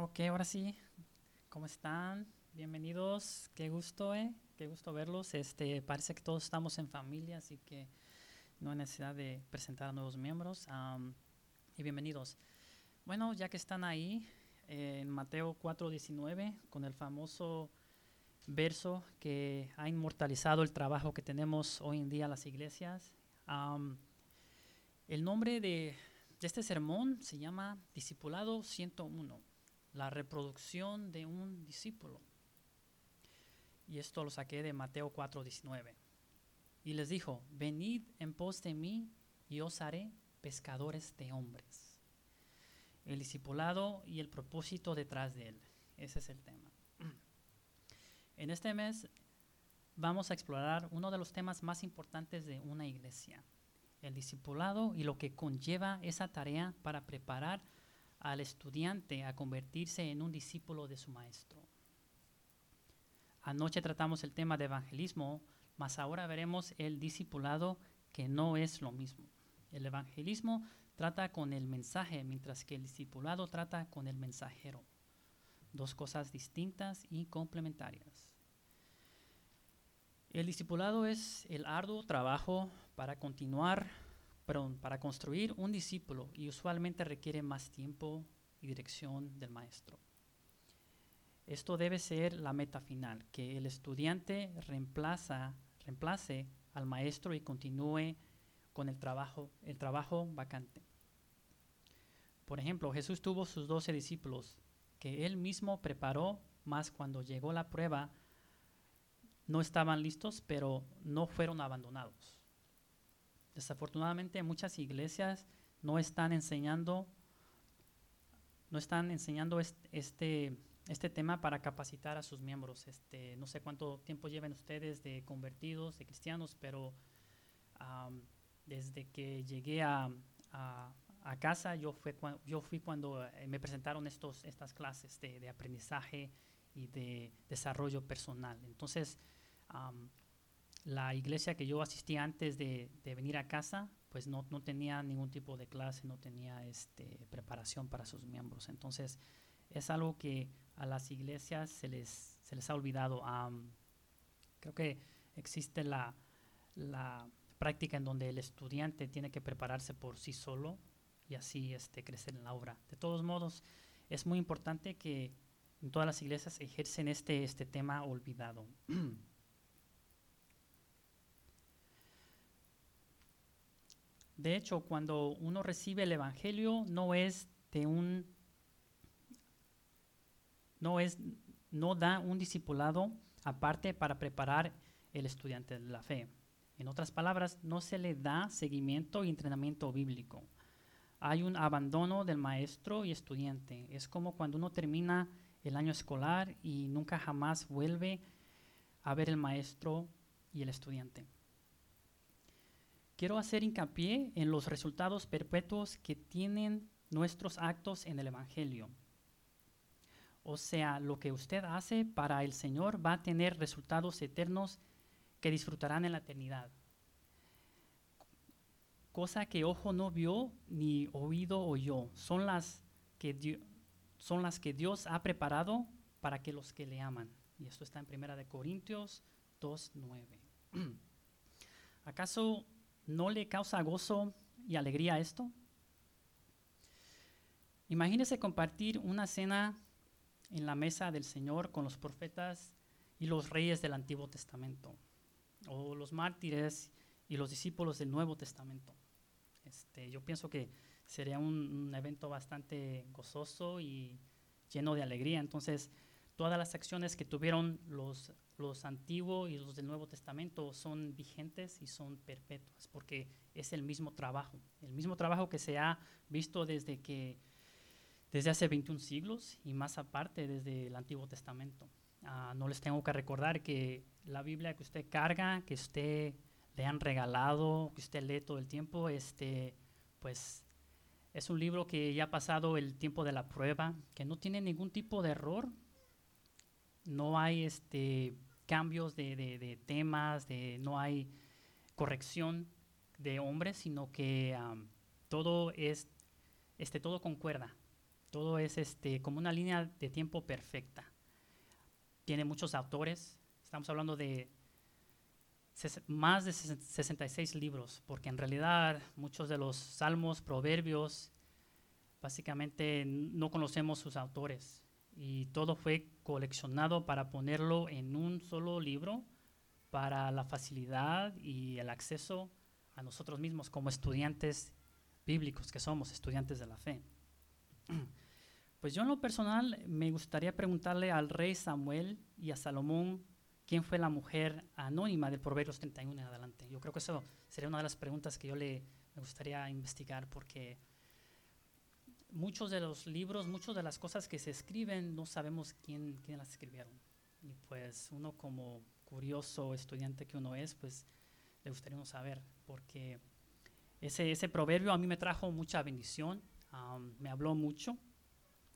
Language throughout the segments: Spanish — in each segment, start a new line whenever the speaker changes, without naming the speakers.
Ok, ahora sí. ¿Cómo están? Bienvenidos. Qué gusto, ¿eh? Qué gusto verlos. Este, parece que todos estamos en familia, así que no hay necesidad de presentar a nuevos miembros. Am, y bienvenidos. Bueno, ya que están ahí, eh, en Mateo 4:19, con el famoso verso que ha inmortalizado el trabajo que tenemos hoy en día las iglesias. am, el nombre de, de este sermón se llama Discipulado 101, la reproducción de un discípulo. Y esto lo saqué de Mateo 4:19. Y les dijo, venid en pos de mí y os haré pescadores de hombres. El discipulado y el propósito detrás de él. Ese es el tema. En este mes vamos a explorar uno de los temas más importantes de una iglesia, el discipulado y lo que conlleva esa tarea para preparar al estudiante a convertirse en un discípulo de su maestro. Anoche tratamos el tema de evangelismo, mas ahora veremos el discipulado que no es lo mismo. El evangelismo trata con el mensaje, mientras que el discipulado trata con el mensajero. Dos cosas distintas y complementarias. El discipulado es el arduo trabajo para continuar, para construir un discípulo y usualmente requiere más tiempo y dirección del maestro. Esto debe ser la meta final, que el estudiante reemplaza, reemplace al maestro y continúe con el trabajo, el trabajo vacante. Por ejemplo, Jesús tuvo sus doce discípulos que él mismo preparó, más cuando llegó la prueba, no estaban listos, pero no fueron abandonados. Desafortunadamente muchas iglesias no están enseñando, no están enseñando este, este tema para capacitar a sus miembros. Este, no sé cuánto tiempo lleven ustedes de convertidos, de cristianos, pero desde que llegué a, casa, yo fui cuando eh, me presentaron estos, estas clases de, de aprendizaje y de desarrollo personal. Entonces, um, la iglesia que yo asistí antes de, venir a casa, pues no, no, tenía ningún tipo de clase, no tenía este, preparación para sus miembros. Entonces, es algo que a las iglesias se les, se les ha olvidado. Creo que existe la, la práctica en donde el estudiante tiene que prepararse por sí solo y así este, crecer en la obra. De todos modos, es muy importante que en todas las iglesias ejercen este, este tema olvidado. De hecho, cuando uno recibe el Evangelio, no es de un, no es, no da un discipulado aparte para preparar el estudiante de la fe. En otras palabras, no se le da seguimiento y entrenamiento bíblico. Hay un abandono del maestro y estudiante. Es como cuando uno termina el año escolar y nunca jamás vuelve a ver el maestro y el estudiante. Quiero hacer hincapié en los resultados perpetuos que tienen nuestros actos en el Evangelio. O sea, lo que usted hace para el Señor va a tener resultados eternos que disfrutarán en la eternidad. Cosa que ojo no vio ni oído oyó. Son las que, Dios, son las que Dios ha preparado para que los que le aman. Y esto está en 1 de Corintios 2.9. ¿Acaso no le causa gozo y alegría esto? Imagínese compartir una cena en la mesa del Señor con los profetas y los reyes del Antiguo Testamento, o los mártires y los discípulos del Nuevo Testamento. Este, yo pienso que sería un, un, evento bastante gozoso y lleno de alegría. Entonces, todas las acciones que tuvieron los, los antiguos y los del Nuevo Testamento son vigentes y son perpetuas, porque es el mismo trabajo, el mismo trabajo que se ha visto desde que desde hace 21 siglos y más aparte desde el Antiguo Testamento. Uh, no les tengo que recordar que la Biblia que usted carga, que usted le han regalado, que usted lee todo el tiempo, este, pues es un libro que ya ha pasado el tiempo de la prueba, que no tiene ningún tipo de error, no hay este, cambios de, de, temas, de, no hay corrección de hombres, sino que todo es, este, todo concuerda. Todo es este, como una línea de tiempo perfecta. Tiene muchos autores. Estamos hablando de más de 66 libros, porque en realidad muchos de los salmos, proverbios, básicamente no conocemos sus autores. Y todo fue coleccionado para ponerlo en un solo libro para la facilidad y el acceso a nosotros mismos como estudiantes bíblicos que somos, estudiantes de la fe. Pues yo en lo personal me gustaría preguntarle al rey Samuel y a Salomón quién fue la mujer anónima del Proverbios 31 en adelante. Yo creo que eso sería una de las preguntas que yo le me gustaría investigar porque muchos de los libros, muchas de las cosas que se escriben no sabemos quién, quién las escribieron. Y pues uno como curioso estudiante que uno es, pues le gustaría saber porque ese, ese proverbio a mí me trajo mucha bendición, me habló mucho.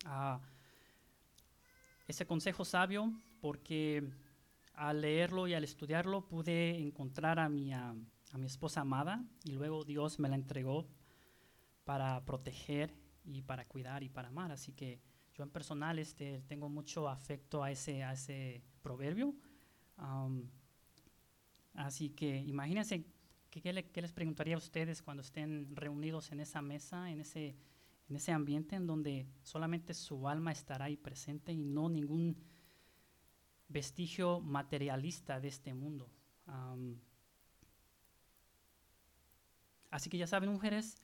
Uh, ese consejo sabio, porque al leerlo y al estudiarlo pude encontrar a mi, a, mi esposa amada y luego Dios me la entregó para proteger y para cuidar y para amar. Así que yo en personal este, tengo mucho afecto a ese, a ese proverbio. así que imagínense ¿Qué, les preguntaría a ustedes cuando estén reunidos en esa mesa, en ese, en ese ambiente en donde solamente su alma estará ahí presente y no ningún vestigio materialista de este mundo? así que ya saben, mujeres,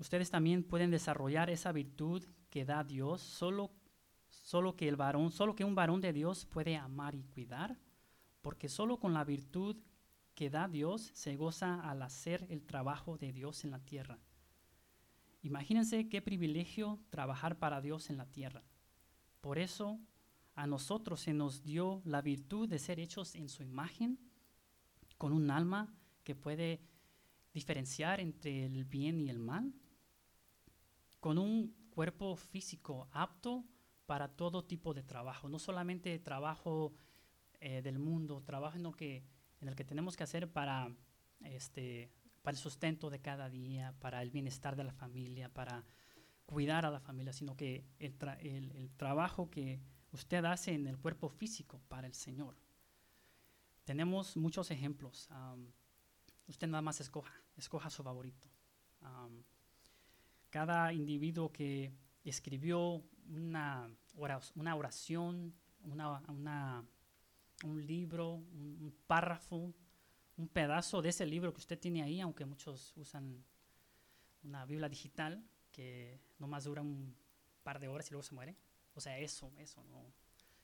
ustedes también pueden desarrollar esa virtud que da Dios, solo, solo que el varón, solo que un varón de Dios puede amar y cuidar, porque solo con la virtud que da Dios se goza al hacer el trabajo de Dios en la tierra. Imagínense qué privilegio trabajar para Dios en la tierra. Por eso a nosotros se nos dio la virtud de ser hechos en su imagen, con un alma que puede diferenciar entre el bien y el mal, con un cuerpo físico apto para todo tipo de trabajo, no solamente trabajo eh, del mundo, trabajo en lo que en el que tenemos que hacer para, este, para el sustento de cada día, para el bienestar de la familia, para cuidar a la familia, sino que el, el, trabajo que usted hace en el cuerpo físico para el Señor. Tenemos muchos ejemplos. usted nada más escoja, escoja su favorito. Cada individuo que escribió una, oración, una, un libro, un, párrafo, un pedazo de ese libro que usted tiene ahí, aunque muchos usan una Biblia digital que nomás dura un par de horas y luego se muere. O sea, eso, eso no,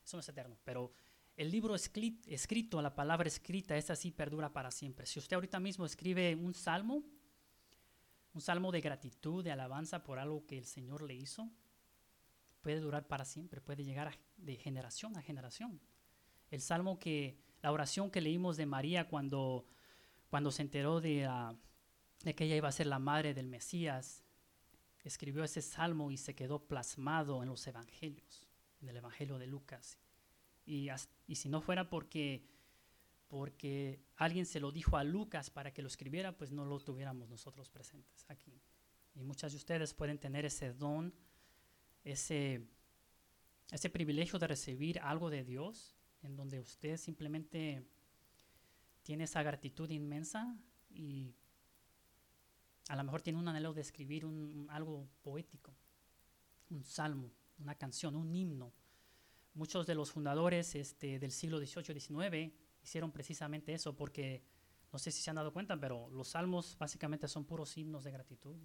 eso no es eterno. Pero el libro escrito, la palabra escrita, esa sí perdura para siempre. Si usted ahorita mismo escribe un salmo, un salmo de gratitud, de alabanza por algo que el Señor le hizo, puede durar para siempre, puede llegar de generación a generación. El salmo que, la oración que leímos de María cuando, cuando se enteró de, de que ella iba a ser la madre del Mesías, escribió ese salmo y se quedó plasmado en los evangelios, en el evangelio de Lucas. Y, y, si no fuera porque, porque alguien se lo dijo a Lucas para que lo escribiera, pues no lo tuviéramos nosotros presentes aquí. Y muchas de ustedes pueden tener ese don, ese, ese privilegio de recibir algo de Dios en donde usted simplemente tiene esa gratitud inmensa y a lo mejor tiene un anhelo de escribir un, algo poético, un salmo, una canción, un himno. Muchos de los fundadores este, del siglo XVIII XIX hicieron precisamente eso porque, no sé si se han dado cuenta, pero los salmos básicamente son puros himnos de gratitud.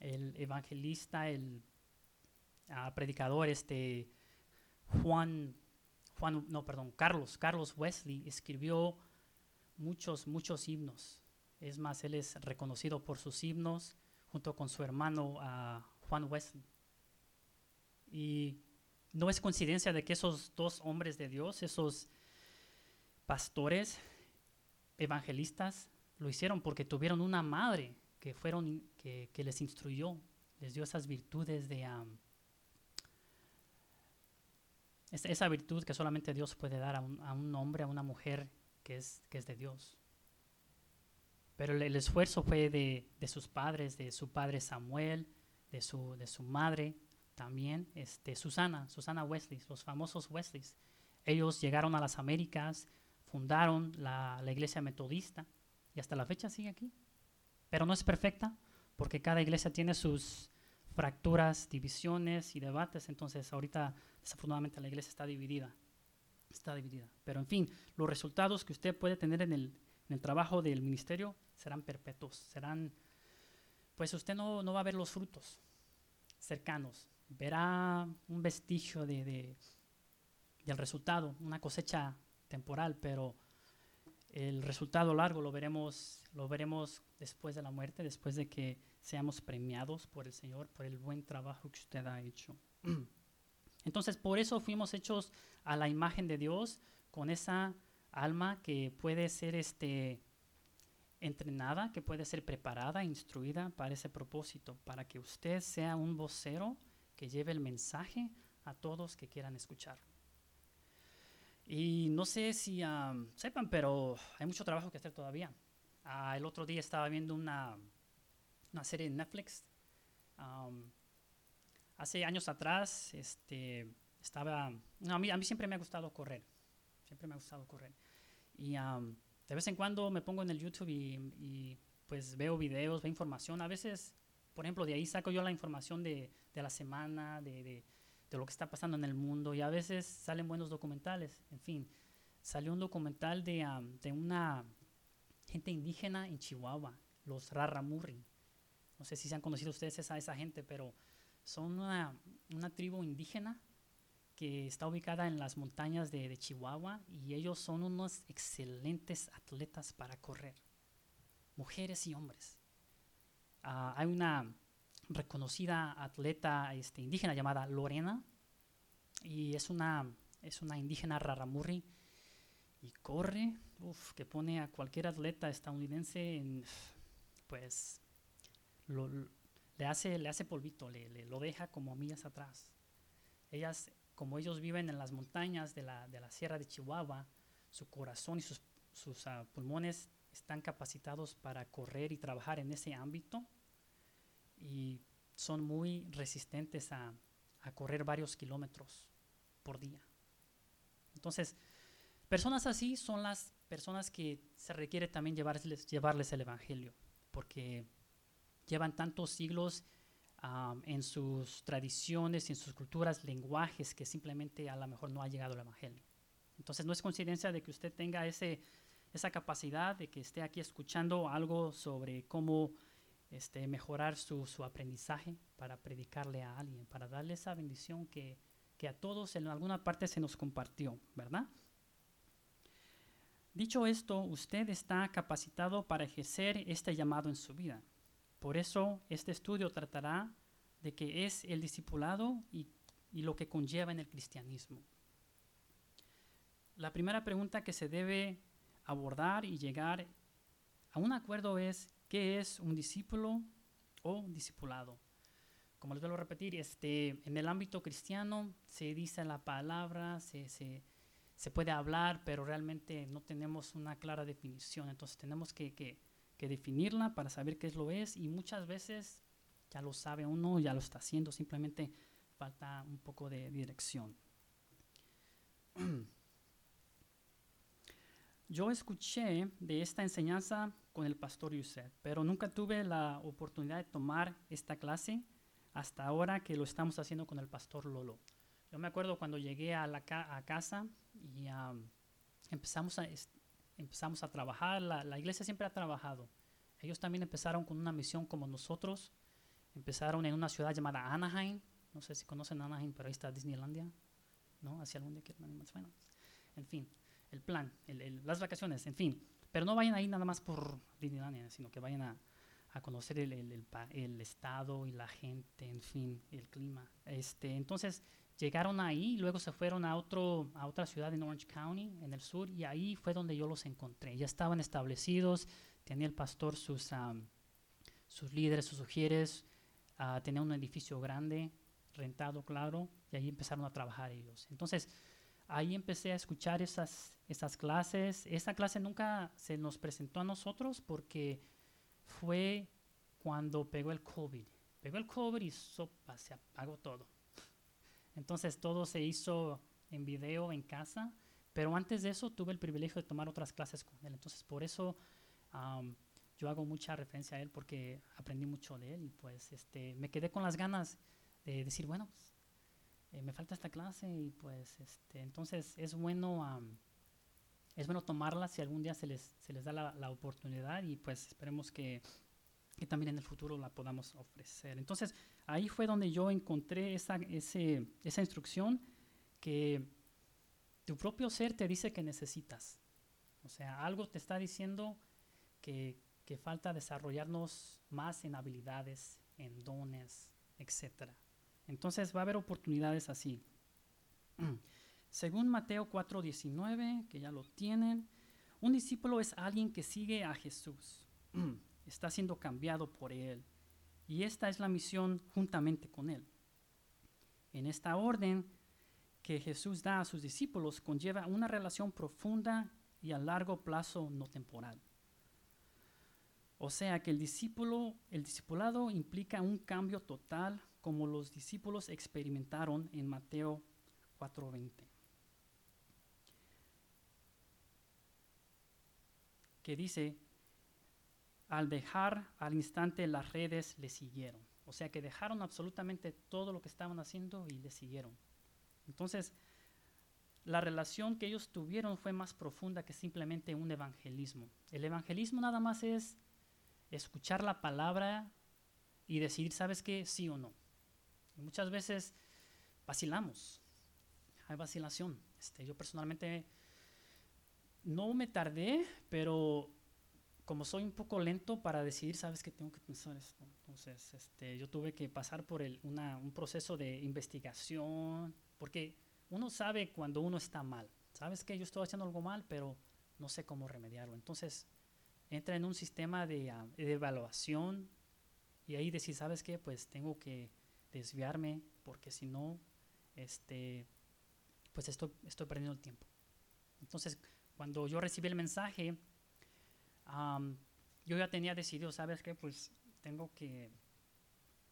el evangelista, el ah, predicador, este, Juan, Juan, no, perdón, Carlos, Carlos Wesley escribió muchos, muchos himnos. Es más, él es reconocido por sus himnos junto con su hermano Juan Wesley. Y no es coincidencia de que esos dos hombres de Dios, esos pastores, evangelistas, lo hicieron porque tuvieron una madre que, fueron, que, les instruyó, les dio esas virtudes de, esa virtud que solamente Dios puede dar a un, hombre, a una mujer que es, que es de Dios. Pero el, esfuerzo fue de, sus padres, de su padre Samuel, de su, de su madre también, este, Susana, Susana Wesley, los famosos Wesleys. Ellos llegaron a las Américas, fundaron la, la iglesia metodista y hasta la fecha sigue aquí. Pero no es perfecta porque cada iglesia tiene sus fracturas, divisiones y debates. Entonces ahorita desafortunadamente la iglesia está dividida. Está dividida. Pero en fin, los resultados que usted puede tener en el, en el trabajo del ministerio serán perpetuos. Serán, pues usted no, no va a ver los frutos cercanos verá un vestigio de, de, del resultado, una cosecha temporal, pero el resultado largo lo veremos, lo veremos después de la muerte, después de que seamos premiados por el Señor, por el buen trabajo que usted ha hecho. Entonces, por eso fuimos hechos a la imagen de Dios, con esa alma que puede ser este, entrenada, que puede ser preparada, instruida para ese propósito, para que usted sea un vocero que lleve el mensaje a todos que quieran escuchar. Y no sé si sepan, pero hay mucho trabajo que hacer todavía. Ah, el otro día estaba viendo una, una serie en Netflix. hace años atrás, este, estaba... a, mí, a mí siempre me ha gustado correr. Siempre me ha gustado correr. Y de vez en cuando me pongo en el YouTube y, y pues veo videos, veo información. A veces por ejemplo, de ahí saco yo la información de, de la semana, de, de, lo que está pasando en el mundo y a veces salen buenos documentales. En fin, salió un documental de, de una gente indígena en Chihuahua, los Raramurri. No sé si se han conocido ustedes esa, esa gente, pero son una, una tribu indígena que está ubicada en las montañas de, de, Chihuahua y ellos son unos excelentes atletas para correr, mujeres y hombres. Ah, hay una reconocida atleta este, indígena llamada Lorena y es una, es una indígena raramurri y corre, uf, que pone a cualquier atleta estadounidense en, pues, le, hace, le hace polvito, le, lo deja como millas atrás. Ellas, como ellos viven en las montañas de la, de la Sierra de Chihuahua, su corazón y sus, sus uh, pulmones están capacitados para correr y trabajar en ese ámbito y son muy resistentes a, a correr varios kilómetros por día. Entonces, personas así son las personas que se requiere también llevarles, llevarles el Evangelio, porque llevan tantos siglos um, en sus tradiciones, en sus culturas, lenguajes, que simplemente a lo mejor no ha llegado el Evangelio. Entonces no es coincidencia de que usted tenga ese, esa capacidad de que esté aquí escuchando algo sobre cómo este, mejorar su, su, aprendizaje para predicarle a alguien, para darle esa bendición que, que a todos en alguna parte se nos compartió, ¿verdad? Dicho esto, usted está capacitado para ejercer este llamado en su vida. Por eso este estudio tratará de qué es el discipulado y, y lo que conlleva en el cristianismo. La primera pregunta que se debe abordar y llegar a un acuerdo es ¿Qué es un discípulo o discipulado? Como les vuelvo a repetir, este, en el ámbito cristiano se dice la palabra, se, se, se puede hablar, pero realmente no tenemos una clara definición. Entonces tenemos que, que, que definirla para saber qué es lo es y muchas veces ya lo sabe uno, ya lo está haciendo, simplemente falta un poco de dirección. Yo escuché de esta enseñanza con el pastor Yusef, pero nunca tuve la oportunidad de tomar esta clase hasta ahora que lo estamos haciendo con el pastor Lolo. Yo me acuerdo cuando llegué a, la a casa y empezamos, a, empezamos a trabajar, la, iglesia siempre ha trabajado. Ellos también empezaron con una misión como nosotros. Empezaron en una ciudad llamada Anaheim. No sé si conocen Anaheim, pero ahí está Disneylandia. ¿No? Hacia algún día más. Bueno, en fin el plan, las vacaciones, en fin. Pero no vayan ahí nada más por Disneylandia, sino que vayan a, a conocer el, el, estado y la gente, en fin, el clima. Este, entonces llegaron ahí, luego se fueron a, otro, a otra ciudad en Orange County, en el sur, y ahí fue donde yo los encontré. Ya estaban establecidos, tenía el pastor sus, sus líderes, sus sugieres, uh, tenía un edificio grande, rentado, claro, y ahí empezaron a trabajar ellos. Entonces, ahí empecé a escuchar esas, esas clases. Esa clase nunca se nos presentó a nosotros porque fue cuando pegó el COVID. Pegó el COVID y sopa, se apagó todo. Entonces todo se hizo en video en casa, pero antes de eso tuve el privilegio de tomar otras clases con él. Entonces por eso yo hago mucha referencia a él porque aprendí mucho de él y pues este, me quedé con las ganas de decir, bueno, eh, me falta esta clase y pues este, entonces es bueno, es bueno tomarla si algún día se les, se les da la, oportunidad y pues esperemos que, que, también en el futuro la podamos ofrecer. Entonces ahí fue donde yo encontré esa, ese, esa instrucción que tu propio ser te dice que necesitas. O sea, algo te está diciendo que, que falta desarrollarnos más en habilidades, en dones, etc. Entonces va a haber oportunidades así. Según Mateo 4:19, que ya lo tienen, un discípulo es alguien que sigue a Jesús, está siendo cambiado por Él, y esta es la misión juntamente con Él. En esta orden que Jesús da a sus discípulos conlleva una relación profunda y a largo plazo no temporal. O sea que el discípulo, el discipulado implica un cambio total como los discípulos experimentaron en Mateo 4:20. Que dice, al dejar al instante las redes le siguieron. O sea que dejaron absolutamente todo lo que estaban haciendo y le siguieron. Entonces, la relación que ellos tuvieron fue más profunda que simplemente un evangelismo. El evangelismo nada más es escuchar la palabra y decidir, ¿sabes qué? Sí o no. Muchas veces vacilamos, hay vacilación. Este, yo personalmente no me tardé, pero como soy un poco lento para decidir, sabes que tengo que pensar esto. Entonces, este, yo tuve que pasar por el, un proceso de investigación, porque uno sabe cuando uno está mal. Sabes que yo estoy haciendo algo mal, pero no sé cómo remediarlo. Entonces, entra en un sistema ah, de, evaluación y ahí decir, ¿sabes qué? Pues tengo que desviarme porque si no, este, pues estoy, estoy perdiendo el tiempo. Entonces, cuando yo recibí el mensaje, yo ya tenía decidido, ¿sabes qué? Pues tengo que,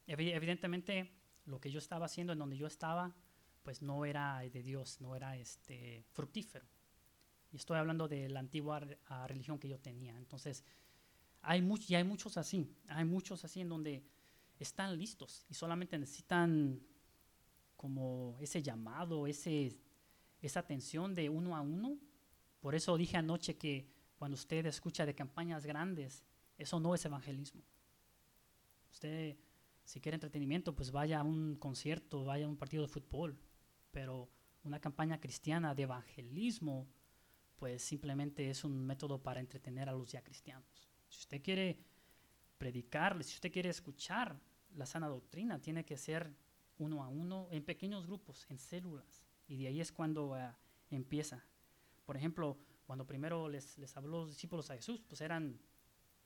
evidentemente, lo que yo estaba haciendo en donde yo estaba, pues no era de Dios, no era este, fructífero. Y estoy hablando de la antigua ah, religión que yo tenía. Entonces, hay y hay muchos así, hay muchos así en donde están listos y solamente necesitan como ese llamado, ese, esa atención de uno a uno. Por eso dije anoche que cuando usted escucha de campañas grandes, eso no es evangelismo. Usted, si quiere entretenimiento, pues vaya a un concierto, vaya a un partido de fútbol, pero una campaña cristiana de evangelismo pues simplemente es un método para entretener a los ya cristianos. Si usted quiere predicar, si usted quiere escuchar la sana doctrina, tiene que ser uno a uno, en pequeños grupos, en células. Y de ahí es cuando ah, empieza. Por ejemplo, cuando primero les, les habló los discípulos a Jesús, pues eran,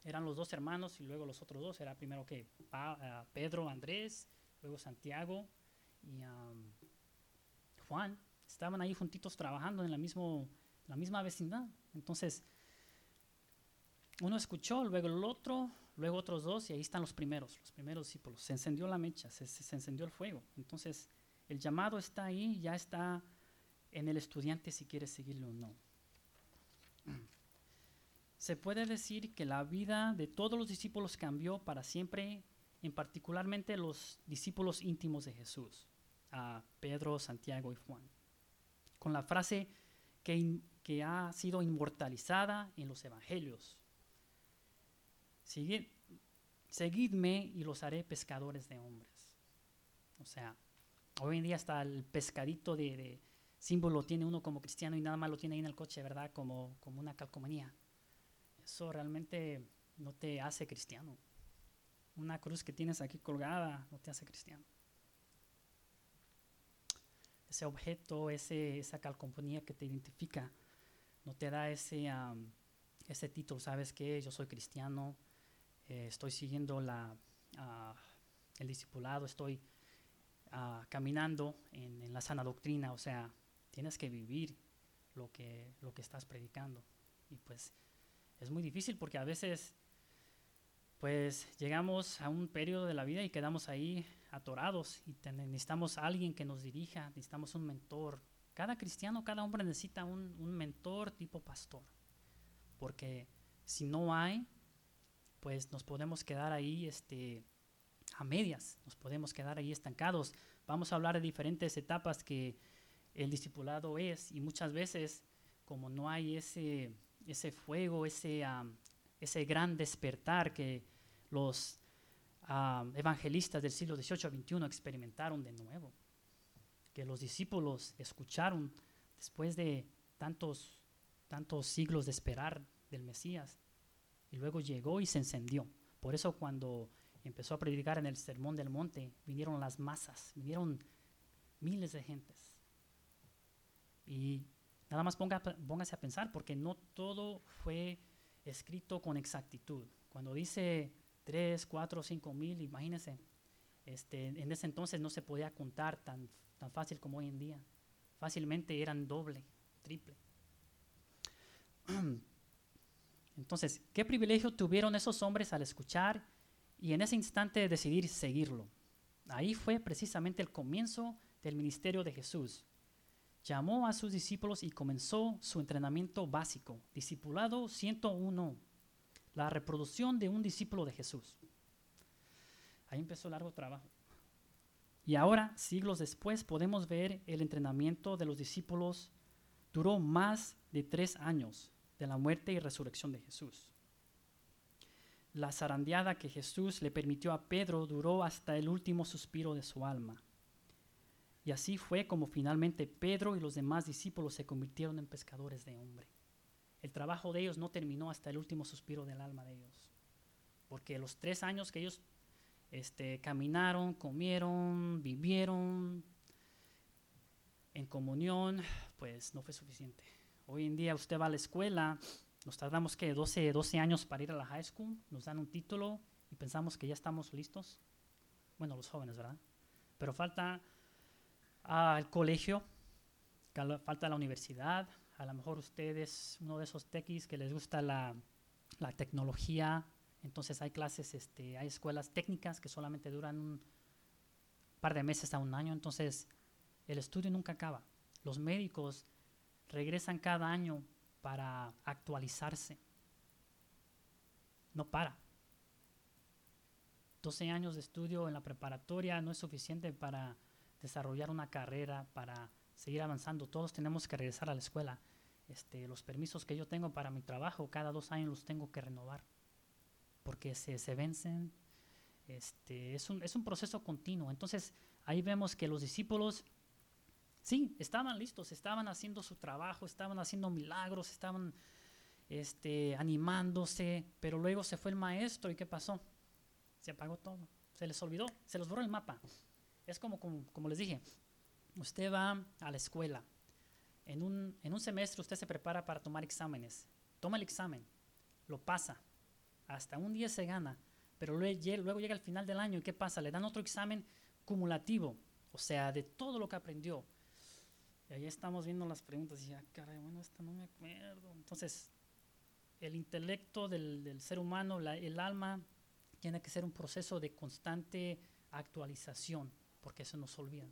eran los dos hermanos y luego los otros dos. Era primero que ah, Pedro, Andrés, luego Santiago y Juan. Estaban ahí juntitos trabajando en la mismo la misma vecindad. Entonces, uno escuchó, luego el otro, luego otros dos, y ahí están los primeros, los primeros discípulos. Se encendió la mecha, se, encendió el fuego. Entonces, el llamado está ahí, ya está en el estudiante si quiere seguirlo o no. Se puede decir que la vida de todos los discípulos cambió para siempre, en particularmente los discípulos íntimos de Jesús, a Pedro, Santiago y Juan. Con la frase que que ha sido inmortalizada en los evangelios. Seguidme y los haré pescadores de hombres. O sea, hoy en día hasta el pescadito de, símbolo tiene uno como cristiano y nada más lo tiene ahí en el coche, ¿verdad? Como, como una calcomanía. Eso realmente no te hace cristiano. Una cruz que tienes aquí colgada no te hace cristiano. Ese objeto, ese, esa calcomanía que te identifica, no te da ese, ese título, ¿sabes qué? Yo soy cristiano, eh, estoy siguiendo ah, el discipulado, estoy ah, caminando en, la sana doctrina, o sea, tienes que vivir lo que, lo que estás predicando. Y pues es muy difícil porque a veces pues llegamos a un periodo de la vida y quedamos ahí atorados y necesitamos alguien que nos dirija, necesitamos un mentor. Cada cristiano, cada hombre necesita un, un mentor tipo pastor, porque si no hay, pues nos podemos quedar ahí este, a medias, nos podemos quedar ahí estancados. Vamos a hablar de diferentes etapas que el discipulado es y muchas veces como no hay ese, ese fuego, ese, ese gran despertar que los evangelistas del siglo XVIII a XXI experimentaron de nuevo, que los discípulos escucharon después de tantos, tantos siglos de esperar del Mesías, y luego llegó y se encendió. Por eso cuando empezó a predicar en el Sermón del Monte, vinieron las masas, vinieron miles de gentes. Y nada más ponga, póngase a pensar, porque no todo fue escrito con exactitud. Cuando dice 3, 4, 5 mil, imagínense, este, en ese entonces no se podía contar tan, tan fácil como hoy en día. Fácilmente eran doble, triple. Entonces, ¿qué privilegio tuvieron esos hombres al escuchar y en ese instante decidir seguirlo? Ahí fue precisamente el comienzo del ministerio de Jesús. Llamó a sus discípulos y comenzó su entrenamiento básico, discipulado 101, la reproducción de un discípulo de Jesús. Ahí empezó largo trabajo. Y ahora, siglos después, podemos ver el entrenamiento de los discípulos duró más de tres años de la muerte y resurrección de Jesús. La zarandeada que Jesús le permitió a Pedro duró hasta el último suspiro de su alma. Y así fue como finalmente Pedro y los demás discípulos se convirtieron en pescadores de hombre. El trabajo de ellos no terminó hasta el último suspiro del alma de ellos. Porque los tres años que ellos este, caminaron, comieron, vivieron en comunión, pues no fue suficiente. Hoy en día usted va a la escuela, nos tardamos que 12, 12 años para ir a la high school, nos dan un título y pensamos que ya estamos listos. Bueno, los jóvenes, ¿verdad? Pero falta al colegio, falta la universidad, a lo mejor usted es uno de esos techies que les gusta la, la tecnología, entonces hay clases, este, hay escuelas técnicas que solamente duran un par de meses a un año, entonces el estudio nunca acaba. Los médicos regresan cada año para actualizarse. No para. 12 años de estudio en la preparatoria no es suficiente para desarrollar una carrera, para seguir avanzando. Todos tenemos que regresar a la escuela. Este, los permisos que yo tengo para mi trabajo, cada dos años los tengo que renovar, porque se, se vencen. Este, es, un, es un proceso continuo. Entonces, ahí vemos que los discípulos Sí, estaban listos, estaban haciendo su trabajo, estaban haciendo milagros, estaban este, animándose, pero luego se fue el maestro y ¿qué pasó? Se apagó todo, se les olvidó, se les borró el mapa. Es como, como, les dije, usted va a la escuela, en un, en un semestre usted se prepara para tomar exámenes, toma el examen, lo pasa, hasta un día se gana, pero luego, luego llega el final del año y ¿qué pasa? Le dan otro examen cumulativo, o sea, de todo lo que aprendió y ahí estamos viendo las preguntas y ya, caray, bueno, esta no me acuerdo. Entonces, el intelecto del, ser humano, el alma, tiene que ser un proceso de constante actualización, porque se nos olvida.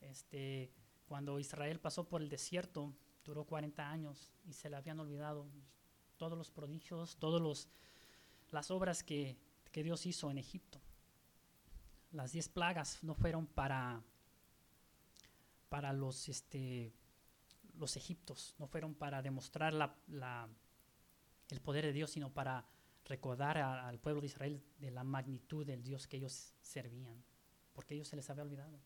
Este, cuando Israel pasó por el desierto, duró 40 años y se le habían olvidado todos los prodigios, todas las obras que, que Dios hizo en Egipto. Las diez plagas no fueron para para los, este, los egiptos, no fueron para demostrar la, el poder de Dios, sino para recordar al pueblo de Israel de la magnitud del Dios que ellos servían, porque ellos se les había olvidado.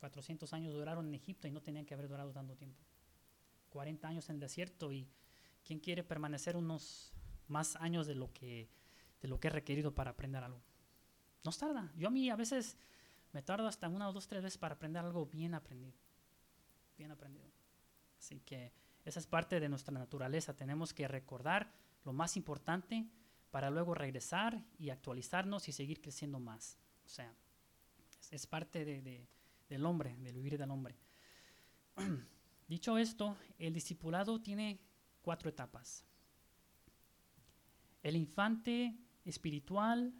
400 años duraron en Egipto y no tenían que haber durado tanto tiempo. 40 años en el desierto y ¿quién quiere permanecer unos más años de lo que, de lo que es requerido para aprender algo? Nos tarda. Yo a mí a veces me tardo hasta una o dos, tres veces para aprender algo bien aprendido. Bien aprendido. Así que esa es parte de nuestra naturaleza. Tenemos que recordar lo más importante para luego regresar y actualizarnos y seguir creciendo más. O sea, es, parte de, del hombre, del vivir del hombre. Dicho esto, el discipulado tiene cuatro etapas. El infante espiritual,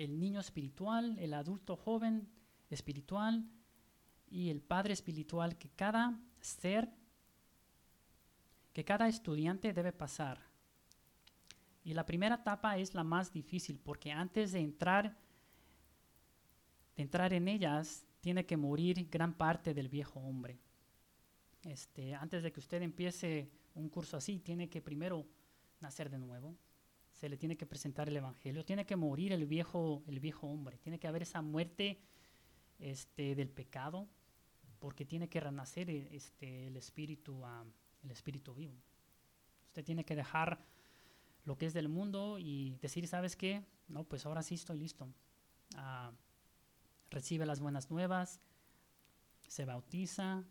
el niño espiritual, el adulto joven espiritual y el padre espiritual que cada ser, que cada estudiante debe pasar. Y la primera etapa es la más difícil porque antes de entrar, de entrar en ellas, tiene que morir gran parte del viejo hombre. Este, antes de que usted empiece un curso así, tiene que primero nacer de nuevo. Se le tiene que presentar el evangelio, tiene que morir el viejo, el viejo hombre, tiene que haber esa muerte este, del pecado, porque tiene que renacer este, el espíritu, el espíritu vivo. Usted tiene que dejar lo que es del mundo y decir, ¿sabes qué? No, pues ahora sí estoy listo. Ah, recibe las buenas nuevas, se bautiza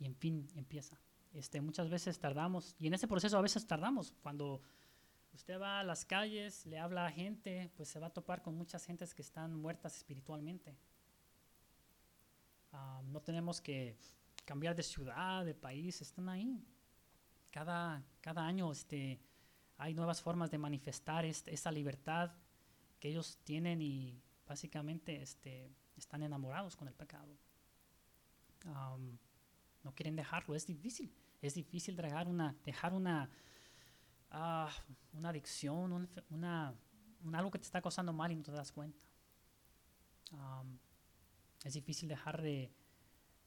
y en fin empieza. Este, muchas veces tardamos, y en ese proceso a veces tardamos. Cuando usted va a las calles, le habla a gente, pues se va a topar con muchas gentes que están muertas espiritualmente. Ah, no tenemos que cambiar de ciudad, de país, están ahí. Cada, cada año este, hay nuevas formas de manifestar esa libertad que ellos tienen y básicamente este, están enamorados con el pecado. no quieren dejarlo, es difícil. Es difícil dejar una, dejar una, ah, una adicción, una, algo que te está causando mal y no te das cuenta. es difícil dejar de,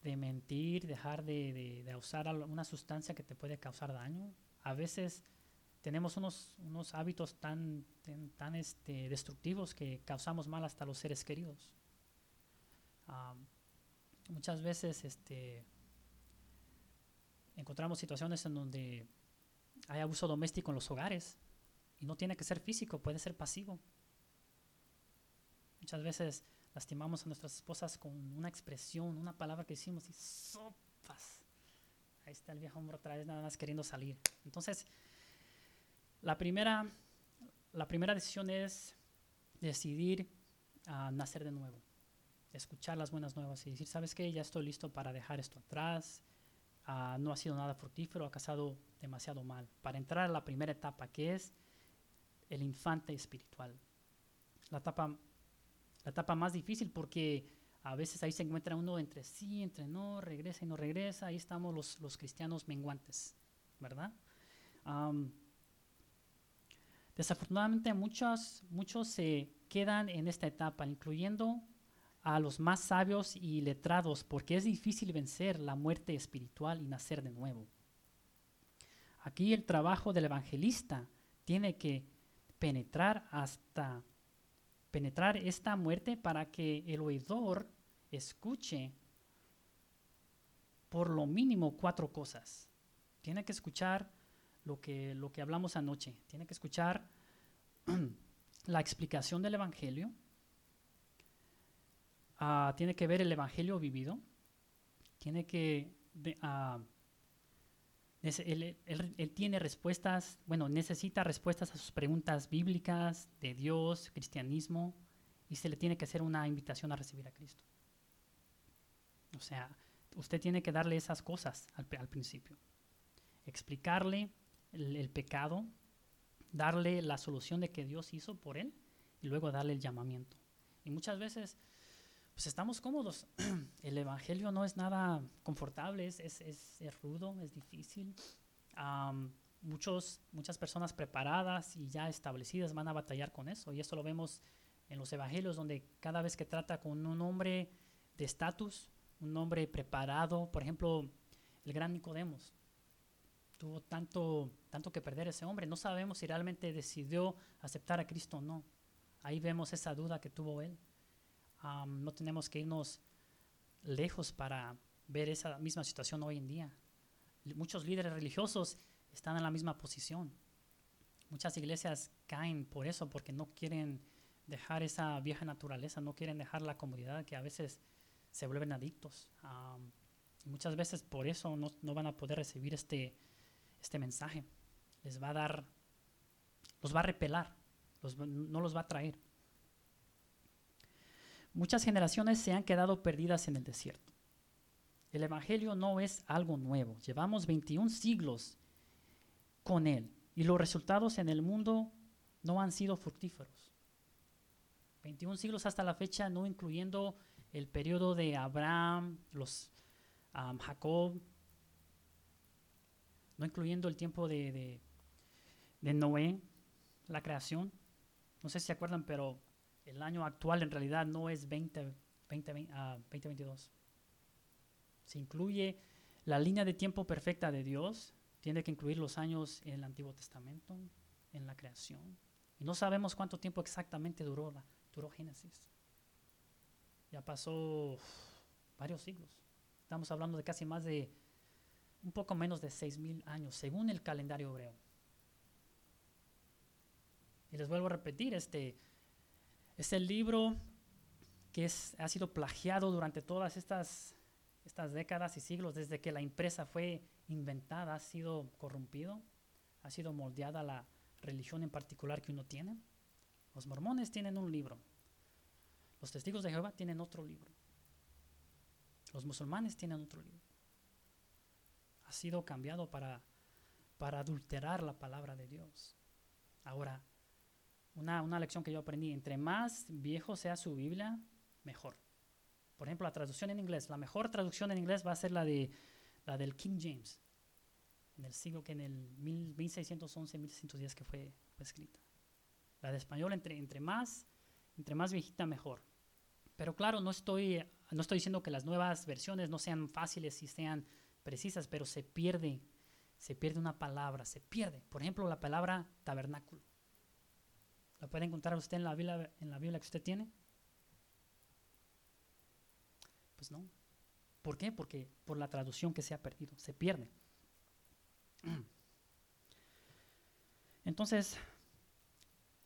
mentir, dejar de, de, usar una sustancia que te puede causar daño. A veces tenemos unos, unos hábitos tan, tan, este, destructivos que causamos mal hasta los seres queridos. muchas veces este, encontramos situaciones en donde hay abuso doméstico en los hogares y no tiene que ser físico, puede ser pasivo. Muchas veces lastimamos a nuestras esposas con una expresión, una palabra que hicimos y sopas. Ahí está el viejo hombre otra vez nada más queriendo salir. Entonces, la primera, la primera decisión es decidir a nacer de nuevo, escuchar las buenas nuevas y decir, ¿sabes qué? Ya estoy listo para dejar esto atrás, Ah, no ha sido nada fructífero, ha casado demasiado mal. Para entrar a la primera etapa, que es el infante espiritual. La etapa, la etapa más difícil porque a veces ahí se encuentra uno entre sí, entre no, regresa y no regresa. Ahí estamos los, los cristianos menguantes, ¿verdad? desafortunadamente muchos, muchos se quedan en esta etapa, incluyendo a los más sabios y letrados, porque es difícil vencer la muerte espiritual y nacer de nuevo. Aquí el trabajo del evangelista tiene que penetrar hasta penetrar esta muerte para que el oidor escuche por lo mínimo cuatro cosas. Tiene que escuchar lo que, lo que hablamos anoche. Tiene que escuchar la explicación del Evangelio. Ah, tiene que ver el Evangelio vivido, tiene que... Uh, él, tiene respuestas, bueno, necesita respuestas a sus preguntas bíblicas de Dios, cristianismo, y se le tiene que hacer una invitación a recibir a Cristo. O sea, usted tiene que darle esas cosas al, principio. Explicarle el, pecado, darle la solución de que Dios hizo por él y luego darle el llamamiento. Y muchas veces pues estamos cómodos. El Evangelio no es nada confortable, es, es, es, rudo, es difícil. muchos, muchas personas preparadas y ya establecidas van a batallar con eso. Y eso lo vemos en los Evangelios, donde cada vez que trata con un hombre de estatus, un hombre preparado, por ejemplo, el gran Nicodemos, tuvo tanto, tanto que perder ese hombre. No sabemos si realmente decidió aceptar a Cristo o no. Ahí vemos esa duda que tuvo él no tenemos que irnos lejos para ver esa misma situación hoy en día. Muchos líderes religiosos están en la misma posición. Muchas iglesias caen por eso, porque no quieren dejar esa vieja naturaleza, no quieren dejar la comodidad que a veces se vuelven adictos. muchas veces por eso no, no, van a poder recibir este, este mensaje. Les va a dar, los va a repelar, no los va a traer. Muchas generaciones se han quedado perdidas en el desierto. El Evangelio no es algo nuevo. Llevamos 21 siglos con él y los resultados en el mundo no han sido fructíferos. 21 siglos hasta la fecha, no incluyendo el periodo de Abraham, los Jacob, no incluyendo el tiempo de, de, Noé, la creación. No sé si se acuerdan, pero el año actual en realidad no es 20, 2022. Se incluye la línea de tiempo perfecta de Dios, tiene que incluir los años en el Antiguo Testamento, en la creación. Y no sabemos cuánto tiempo exactamente duró, la, duró Génesis. Ya pasó varios siglos. Estamos hablando de casi más de un poco menos de 6.000 años, según el calendario hebreo. Y les vuelvo a repetir, este es el libro que es, ha sido plagiado durante todas estas, estas décadas y siglos, desde que la impresa fue inventada, ha sido corrompido, ha sido moldeada la religión en particular que uno tiene. Los mormones tienen un libro, los testigos de Jehová tienen otro libro. Los musulmanes tienen otro libro. Ha sido cambiado para, para adulterar la palabra de Dios. Ahora, una, una lección que yo aprendí, entre más viejo sea su Biblia, mejor. Por ejemplo, la traducción en inglés, la mejor traducción en inglés va a ser la, de, la del King James, en el siglo que en el 1611, 1610 que fue, fue escrita. La de español, entre, entre, más, entre más viejita, mejor. Pero claro, no estoy, no estoy diciendo que las nuevas versiones no sean fáciles y sean precisas, pero se pierde, se pierde una palabra, se pierde. Por ejemplo, la palabra tabernáculo. ¿La puede encontrar usted en la Biblia, en la Biblia que usted tiene? Pues no. ¿Por qué? Porque por la traducción que se ha perdido, se pierde. Entonces,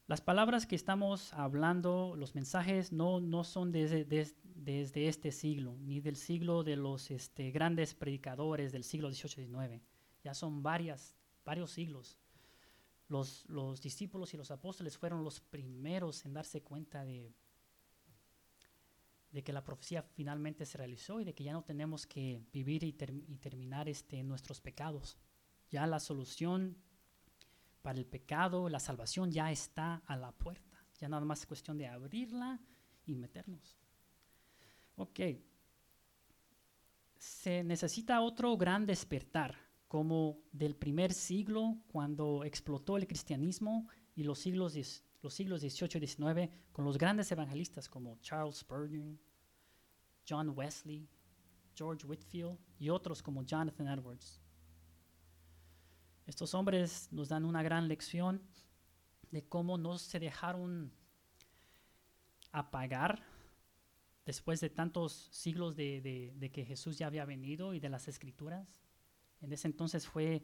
las palabras que estamos hablando, los mensajes, no, no son desde, desde, este siglo, ni del siglo de los este, grandes predicadores del siglo XVIII-XIX. Ya son varias, varios siglos. Los, los discípulos y los apóstoles fueron los primeros en darse cuenta de, de que la profecía finalmente se realizó y de que ya no tenemos que vivir y, y terminar este, nuestros pecados. Ya la solución para el pecado, la salvación ya está a la puerta. Ya nada más es cuestión de abrirla y meternos. Ok. Se necesita otro gran despertar, como del primer siglo, cuando explotó el cristianismo, y los siglos, los siglos XVIII y XIX, con los grandes evangelistas como Charles Spurgeon, John Wesley, George Whitfield y otros como Jonathan Edwards. Estos hombres nos dan una gran lección de cómo no se dejaron apagar después de tantos siglos de, que Jesús ya había venido y de las escrituras. En ese entonces fue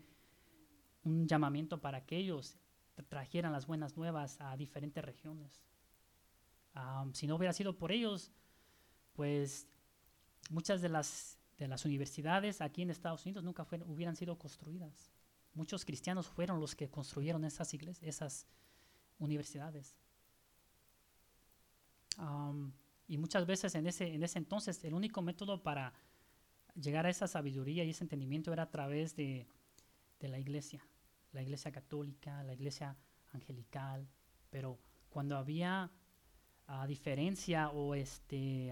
un llamamiento para que ellos trajeran las buenas nuevas a diferentes regiones. si no hubiera sido por ellos, pues muchas de las, de las universidades aquí en Estados Unidos nunca hubieran sido construidas. Muchos cristianos fueron los que construyeron esas iglesias, esas universidades. y muchas veces en ese, en ese entonces el único método para llegar a esa sabiduría y ese entendimiento era a través de, la iglesia, la iglesia católica, la iglesia angelical, pero cuando había ah, diferencia o este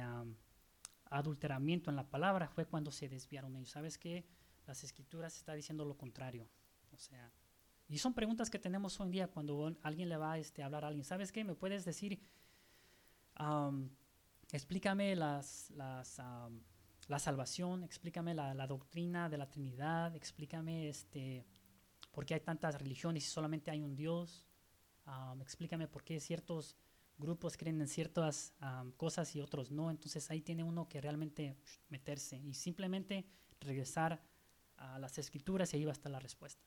adulteramiento en la palabra fue cuando se desviaron ellos. ¿Sabes qué? Las escrituras está diciendo lo contrario. O sea, y son preguntas que tenemos hoy en día cuando alguien le va este, a hablar a alguien. ¿Sabes qué? ¿Me puedes decir, explícame las, las, la salvación, explícame la, doctrina de la Trinidad, explícame este, por qué hay tantas religiones y solamente hay un Dios, explícame por qué ciertos grupos creen en ciertas cosas y otros no. Entonces ahí tiene uno que realmente meterse y simplemente regresar a las escrituras y ahí va a estar la respuesta.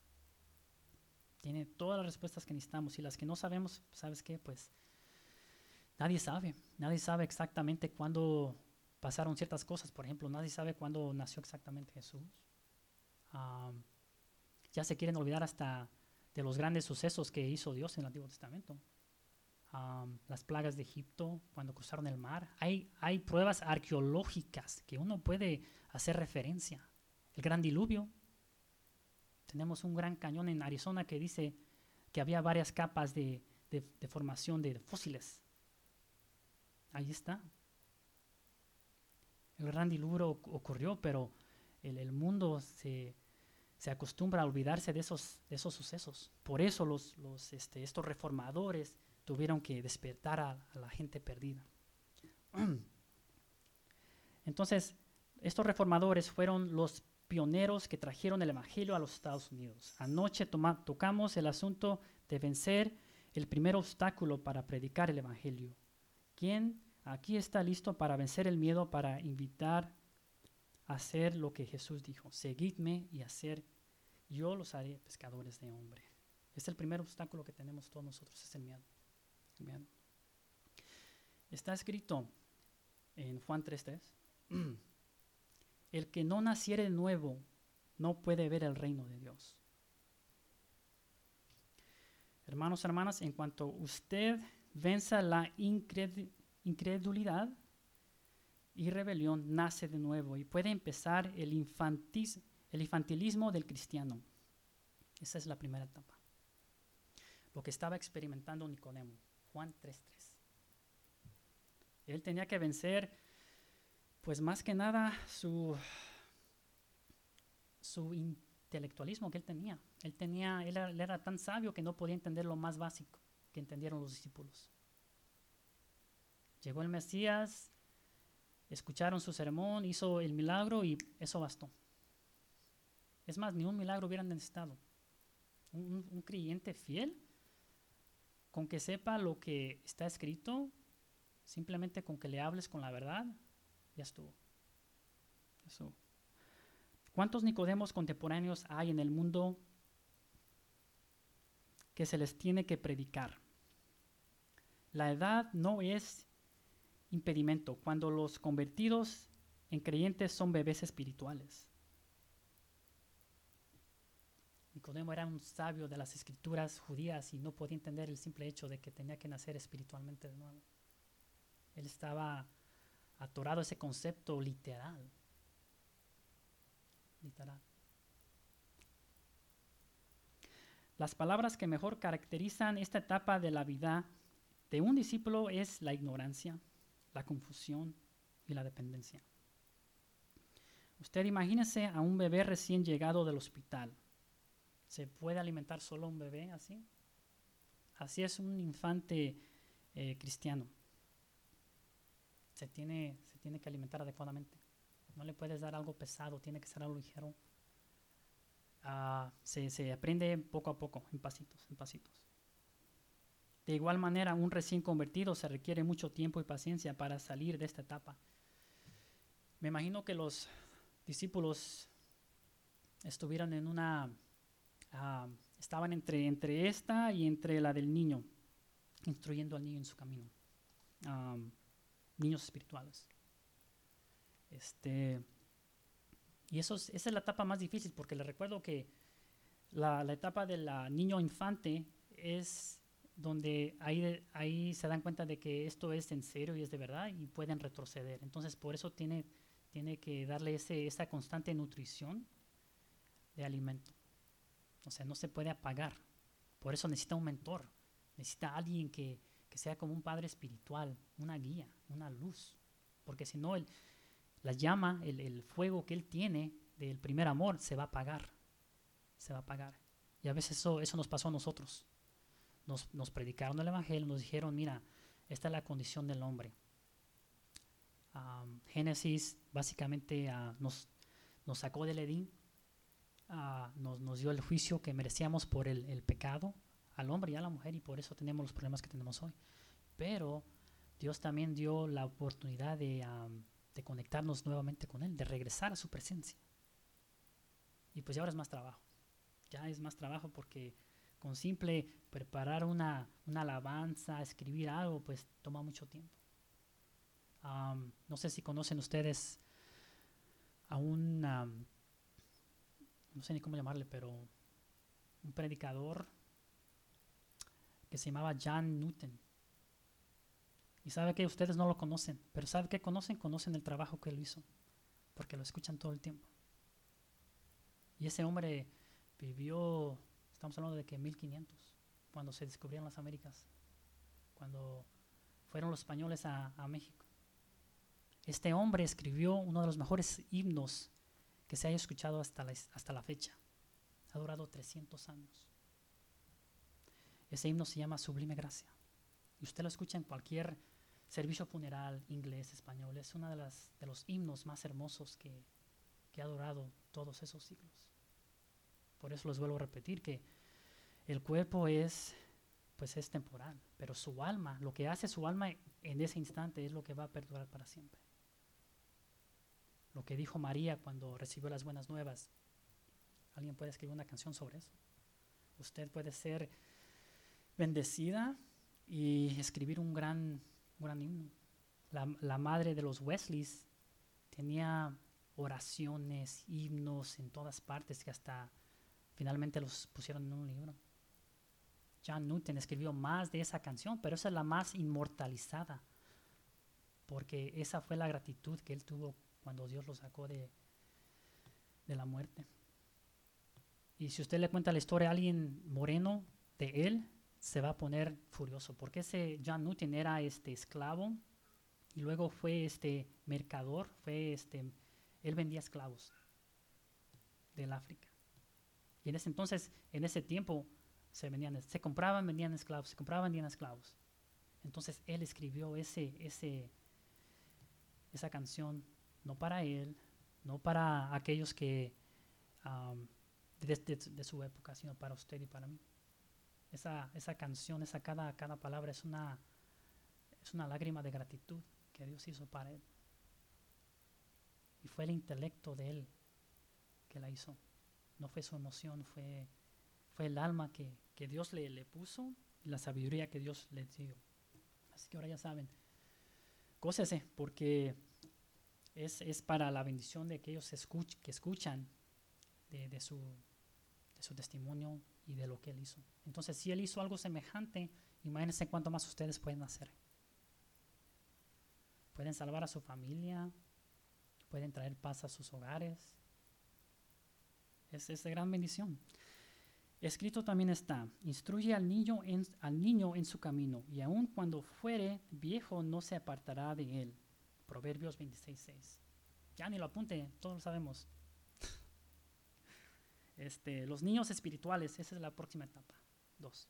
Tiene todas las respuestas que necesitamos y las que no sabemos, ¿sabes qué? Pues nadie sabe. Nadie sabe exactamente cuándo pasaron ciertas cosas. Por ejemplo, nadie sabe cuándo nació exactamente Jesús. ya se quieren olvidar hasta de los grandes sucesos que hizo Dios en el Antiguo Testamento. las plagas de Egipto, cuando cruzaron el mar. Hay, hay pruebas arqueológicas que uno puede hacer referencia. El gran diluvio, tenemos un gran cañón en Arizona que dice que había varias capas de, de, formación de fósiles. Ahí está. El gran diluvio ocurrió, pero el, mundo se, acostumbra a olvidarse de esos, de esos sucesos. Por eso los, este, estos reformadores tuvieron que despertar a la gente perdida. Entonces, estos reformadores fueron los pioneros que trajeron el Evangelio a los Estados Unidos. Anoche tocamos el asunto de vencer el primer obstáculo para predicar el Evangelio. ¿Quién aquí está listo para vencer el miedo, para invitar a hacer lo que Jesús dijo? Seguidme y hacer, yo los haré pescadores de hombre. Es el primer obstáculo que tenemos todos nosotros, es el miedo. Está escrito en Juan 3.3. el que no naciere de nuevo no puede ver el reino de Dios. Hermanos, hermanas, en cuanto usted venza la incredulidad y rebelión, nace de nuevo y puede empezar el, el infantilismo del cristiano. Esa es la primera etapa. Lo que estaba experimentando Nicodemo, Juan 3.3. Él tenía que vencer pues más que nada su, su intelectualismo que él tenía. Él, tenía él, era, tan sabio que no podía entender lo más básico que entendieron los discípulos. Llegó el Mesías, escucharon su sermón, hizo el milagro y eso bastó. Es más, ni un milagro hubieran necesitado. Un, creyente fiel, con que sepa lo que está escrito, simplemente con que le hables con la verdad, ya estuvo. ¿Cuántos Nicodemos contemporáneos hay en el mundo que se les tiene que predicar? La edad no es impedimento cuando los convertidos en creyentes son bebés espirituales. Nicodemo era un sabio de las escrituras judías y no podía entender el simple hecho de que tenía que nacer espiritualmente de nuevo. Él estaba atorado ese concepto literal. Literal. Las palabras que mejor caracterizan esta etapa de la vida de un discípulo es la ignorancia, la confusión y la dependencia. Usted imagínese a un bebé recién llegado del hospital. ¿Se puede alimentar solo un bebé así? Así es un infante eh, cristiano se tiene, se tiene que alimentar adecuadamente. No le puedes dar algo pesado, tiene que ser algo ligero. Ah, se, se, aprende poco a poco, en pasitos, en pasitos. De igual manera, un recién convertido se requiere mucho tiempo y paciencia para salir de esta etapa. Me imagino que los discípulos estuvieron en una, ah, estaban entre, entre esta y entre la del niño, instruyendo al niño en su camino. Ah, niños espirituales. Este, y eso esa es la etapa más difícil, porque le recuerdo que la etapa del niño infante es donde ahí, ahí se dan cuenta de que esto es en serio y es de verdad y pueden retroceder. Entonces, por eso tiene, tiene que darle ese, esa constante nutrición de alimento. O sea, no se puede apagar. Por eso necesita un mentor, necesita alguien que, que sea como un padre espiritual, una guía, una luz. Porque si no, la llama, el, fuego que él tiene del primer amor se va a apagar. Se va a apagar. Y a veces eso, eso nos pasó a nosotros. Nos, predicaron el Evangelio, nos dijeron, mira, esta es la condición del hombre. Génesis básicamente ah, nos, sacó del Edín, ah, nos, dio el juicio que merecíamos por el, el, pecado, al hombre y a la mujer y por eso tenemos los problemas que tenemos hoy. Pero Dios también dio la oportunidad de, de conectarnos nuevamente con Él, de regresar a su presencia. Y pues ya ahora es más trabajo. Ya es más trabajo porque con simple preparar una, una alabanza, escribir algo, pues toma mucho tiempo. no sé si conocen ustedes a un, no sé ni cómo llamarle, pero un predicador que se llamaba John Newton. Y sabe que ustedes no lo conocen, pero ¿sabe que conocen? Conocen el trabajo que él hizo, porque lo escuchan todo el tiempo. Y ese hombre vivió, estamos hablando de que 1500, cuando se descubrieron las Américas, cuando fueron los españoles a, a México. Este hombre escribió uno de los mejores himnos que se haya escuchado hasta la, hasta la fecha. Ha durado 300 años. Ese himno se llama Sublime Gracia. Y usted lo escucha en cualquier servicio funeral, inglés, español. Es uno de, las, de los himnos más hermosos que, que ha durado todos esos siglos. Por eso les vuelvo a repetir que el cuerpo es, pues es temporal, pero su alma, lo que hace su alma en ese instante es lo que va a perdurar para siempre. Lo que dijo María cuando recibió las buenas nuevas. Alguien puede escribir una canción sobre eso. Usted puede ser bendecida y escribir un gran, gran himno. La, la madre de los Wesleys tenía oraciones, himnos en todas partes que hasta finalmente los pusieron en un libro. John Newton escribió más de esa canción, pero esa es la más inmortalizada, porque esa fue la gratitud que él tuvo cuando Dios lo sacó de, de la muerte. Y si usted le cuenta la historia a alguien moreno de él, se va a poner furioso, porque ese John Newton era este esclavo y luego fue este mercador, fue este, él vendía esclavos del África. Y en ese entonces, en ese tiempo, se, se compraban, vendían esclavos, se compraban, vendían esclavos. Entonces él escribió ese, ese, esa canción, no para él, no para aquellos que de, de, de, su época, sino para usted y para mí. Esa, esa canción, esa cada, cada palabra es una, es una lágrima de gratitud que Dios hizo para él. Y fue el intelecto de él que la hizo no fue su emoción, fue, fue el alma que, que Dios le, le, puso y la sabiduría que Dios le dio. Así que ahora ya saben, gócese, porque es, es, para la bendición de aquellos escuch, que escuchan de, de, su, de su testimonio y de lo que Él hizo. Entonces, si Él hizo algo semejante, imagínense cuánto más ustedes pueden hacer. Pueden salvar a su familia, pueden traer paz a sus hogares, es, es de gran bendición. Escrito también está, instruye al niño, en, al niño en su camino, y aun cuando fuere viejo no se apartará de él. Proverbios 26.6. Ya ni lo apunte, todos lo sabemos. Este, los niños espirituales, esa es la próxima etapa. Dos.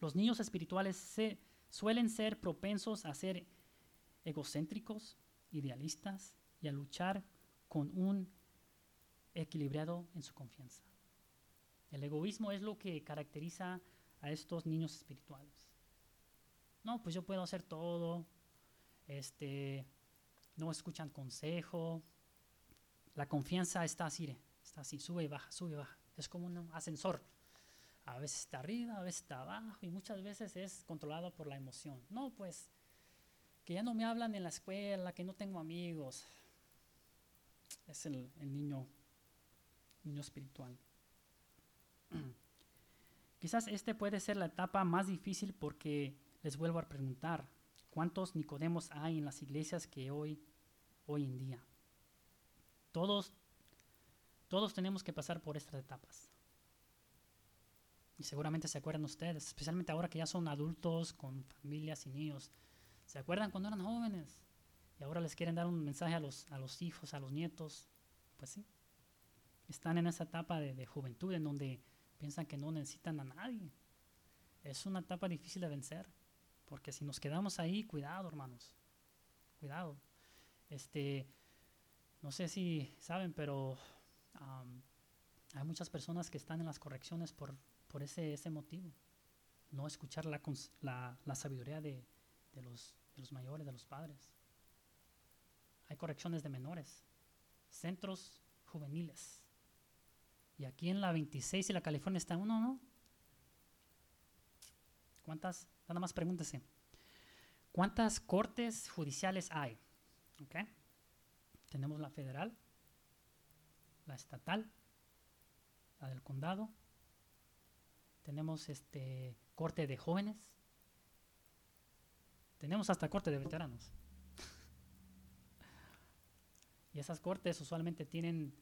Los niños espirituales suelen ser propensos a ser egocéntricos, idealistas y a luchar con un equilibrado en su confianza. El egoísmo es lo que caracteriza a estos niños espirituales. No, pues yo puedo hacer todo. Este, no escuchan consejo. La confianza está así, está así, sube y baja, sube y baja. Es como un ascensor. A veces está arriba, a veces está abajo y muchas veces es controlado por la emoción. No, pues que ya no me hablan en la escuela, que no tengo amigos. Es el, el niño niño espiritual. Quizás este puede ser la etapa más difícil porque les vuelvo a preguntar, ¿cuántos Nicodemos hay en las iglesias que hoy, hoy en día? Todos, todos tenemos que pasar por estas etapas. Y seguramente se acuerdan ustedes, especialmente ahora que ya son adultos con familias y niños. ¿Se acuerdan cuando eran jóvenes? Y ahora les quieren dar un mensaje a los, a los hijos, a los nietos. Pues sí, están en esa etapa de, de, juventud en donde piensan que no necesitan a nadie. Es una etapa difícil de vencer, porque si nos quedamos ahí, cuidado, hermanos, cuidado. Este, no sé si saben, pero hay muchas personas que están en las correcciones por, por ese, ese motivo. No escuchar la, la, sabiduría de, de los mayores, de los padres. Hay correcciones de menores, centros juveniles y aquí en la 26 y la California está uno, ¿no? ¿Cuántas? Nada más pregúntese. ¿Cuántas cortes judiciales hay? Tenemos la federal, la estatal, la del condado. Tenemos este corte de jóvenes. Tenemos hasta corte de veteranos. y esas cortes usualmente tienen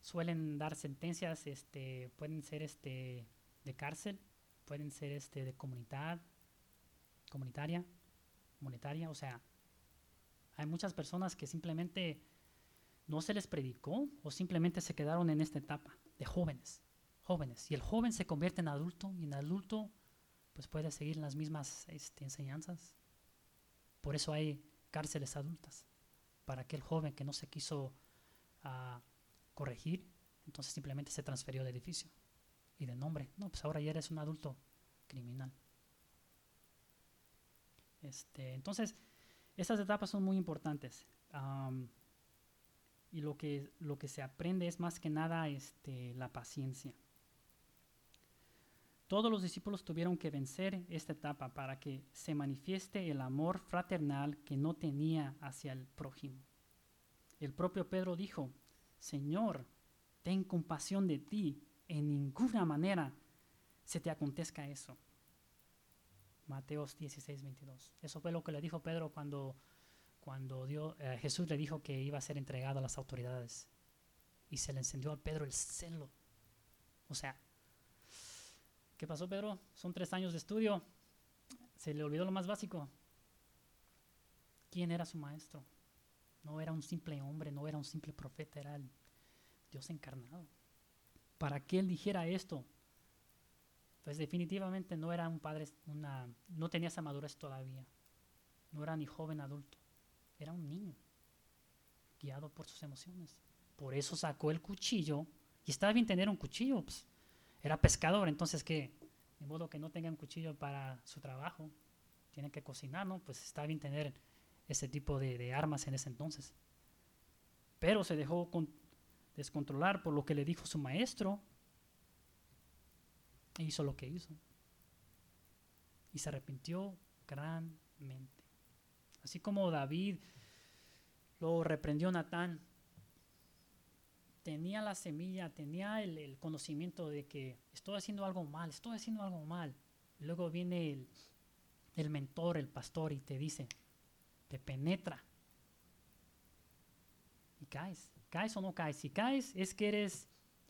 suelen dar sentencias, este, pueden ser este, de cárcel pueden ser este, de comunidad, comunitaria, monetaria, o sea, hay muchas personas que simplemente no se les predicó o simplemente se quedaron en esta etapa de jóvenes, jóvenes. Y el joven se convierte en adulto y en adulto pues puede seguir las mismas este, enseñanzas. Por eso hay cárceles adultas, para aquel joven que no se quiso uh, corregir, entonces simplemente se transfirió de edificio y de nombre. No, pues ahora ya eres un adulto criminal. Este, entonces, estas etapas son muy importantes. Y lo que, lo que se aprende es más que nada este, la paciencia. Todos los discípulos tuvieron que vencer esta etapa para que se manifieste el amor fraternal que no tenía hacia el prójimo. El propio Pedro dijo, Señor, ten compasión de ti, en ninguna manera se te acontezca eso. Mateos 16, 22. Eso fue lo que le dijo Pedro cuando, cuando eh, Jesús le dijo que iba a ser entregado a las autoridades. Y se le encendió a Pedro el celo. O sea, ¿qué pasó Pedro? Son tres años de estudio. Se le olvidó lo más básico. ¿Quién era su maestro? No era un simple hombre, no era un simple profeta, era el Dios encarnado. Para que él dijera esto, pues definitivamente no era un padre, una, no tenía esa madurez todavía. No era ni joven adulto, era un niño, guiado por sus emociones. Por eso sacó el cuchillo, y estaba bien tener un cuchillo, pues, era pescador, entonces que, de modo que no tenga un cuchillo para su trabajo, tiene que cocinar, ¿no? Pues está bien tener ese tipo de, armas en ese entonces. Pero se dejó con, descontrolar por lo que le dijo su maestro. E hizo lo que hizo. Y se arrepintió grandemente. Así como David lo reprendió Natán, tenía la semilla, tenía el, conocimiento de que estoy haciendo algo mal, estoy haciendo algo mal. Luego viene el, el mentor, el pastor, y te dice, te penetra. Y caes. ¿Caes o no caes? Si caes es que eres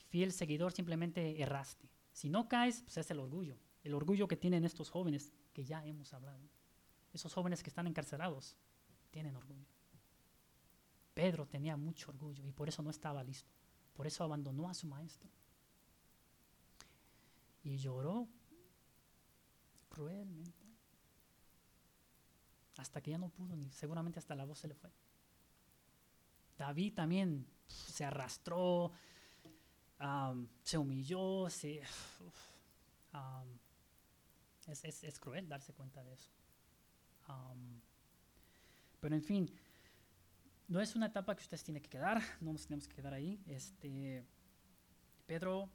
fiel seguidor, simplemente erraste. Si no caes, pues es el orgullo. El orgullo que tienen estos jóvenes que ya hemos hablado. Esos jóvenes que están encarcelados tienen orgullo. Pedro tenía mucho orgullo y por eso no estaba listo. Por eso abandonó a su maestro. Y lloró cruelmente. Hasta que ya no pudo, ni seguramente hasta la voz se le fue. David también se arrastró, se humilló, se, es, cruel darse cuenta de eso. pero en fin, no es una etapa que ustedes tienen que quedar, no nos tenemos que quedar ahí. Este, Pedro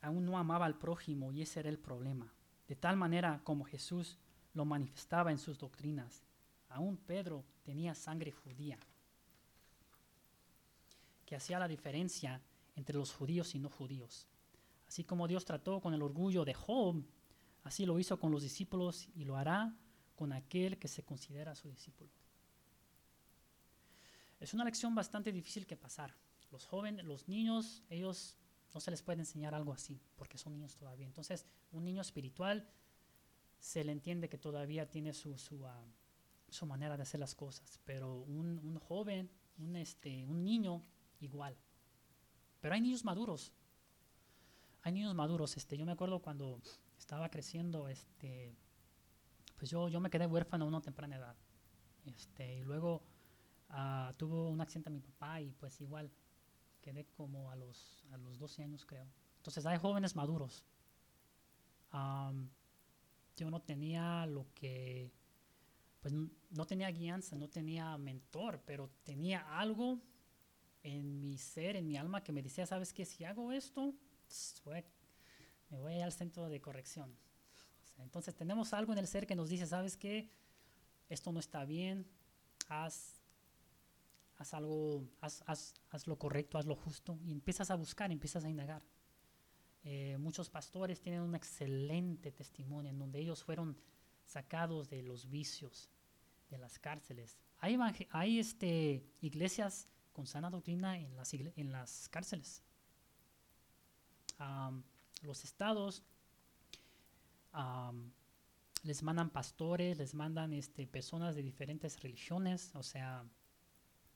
aún no amaba al prójimo y ese era el problema. De tal manera como Jesús lo manifestaba en sus doctrinas, aún Pedro tenía sangre judía que hacía la diferencia entre los judíos y no judíos. Así como Dios trató con el orgullo de Job, así lo hizo con los discípulos y lo hará con aquel que se considera su discípulo. Es una lección bastante difícil que pasar. Los jóvenes, los niños, ellos no se les puede enseñar algo así, porque son niños todavía. Entonces, un niño espiritual se le entiende que todavía tiene su, su, ah, su manera de hacer las cosas, pero un, un joven, un, este, un niño igual. Pero hay niños maduros. Hay niños maduros. Este, yo me acuerdo cuando estaba creciendo, este, pues yo, yo me quedé huérfano a una temprana edad. Este, y luego uh, tuvo un accidente a mi papá y pues igual quedé como a los, a los 12 años creo. Entonces hay jóvenes maduros. yo no tenía lo que, pues no tenía guianza, no tenía mentor, pero tenía algo en mi ser, en mi alma, que me decía, ¿sabes qué? Si hago esto, me voy al centro de corrección. entonces tenemos algo en el ser que nos dice, ¿sabes qué? Esto no está bien, haz, algo, haz, lo correcto, haz lo justo, y empiezas a buscar, empiezas a indagar. Eh, muchos pastores tienen un excelente testimonio en donde ellos fueron sacados de los vicios, de las cárceles. Hay, hay este, iglesias con sana doctrina en las, en las cárceles. los estados les mandan pastores, les mandan este, personas de diferentes religiones, o sea,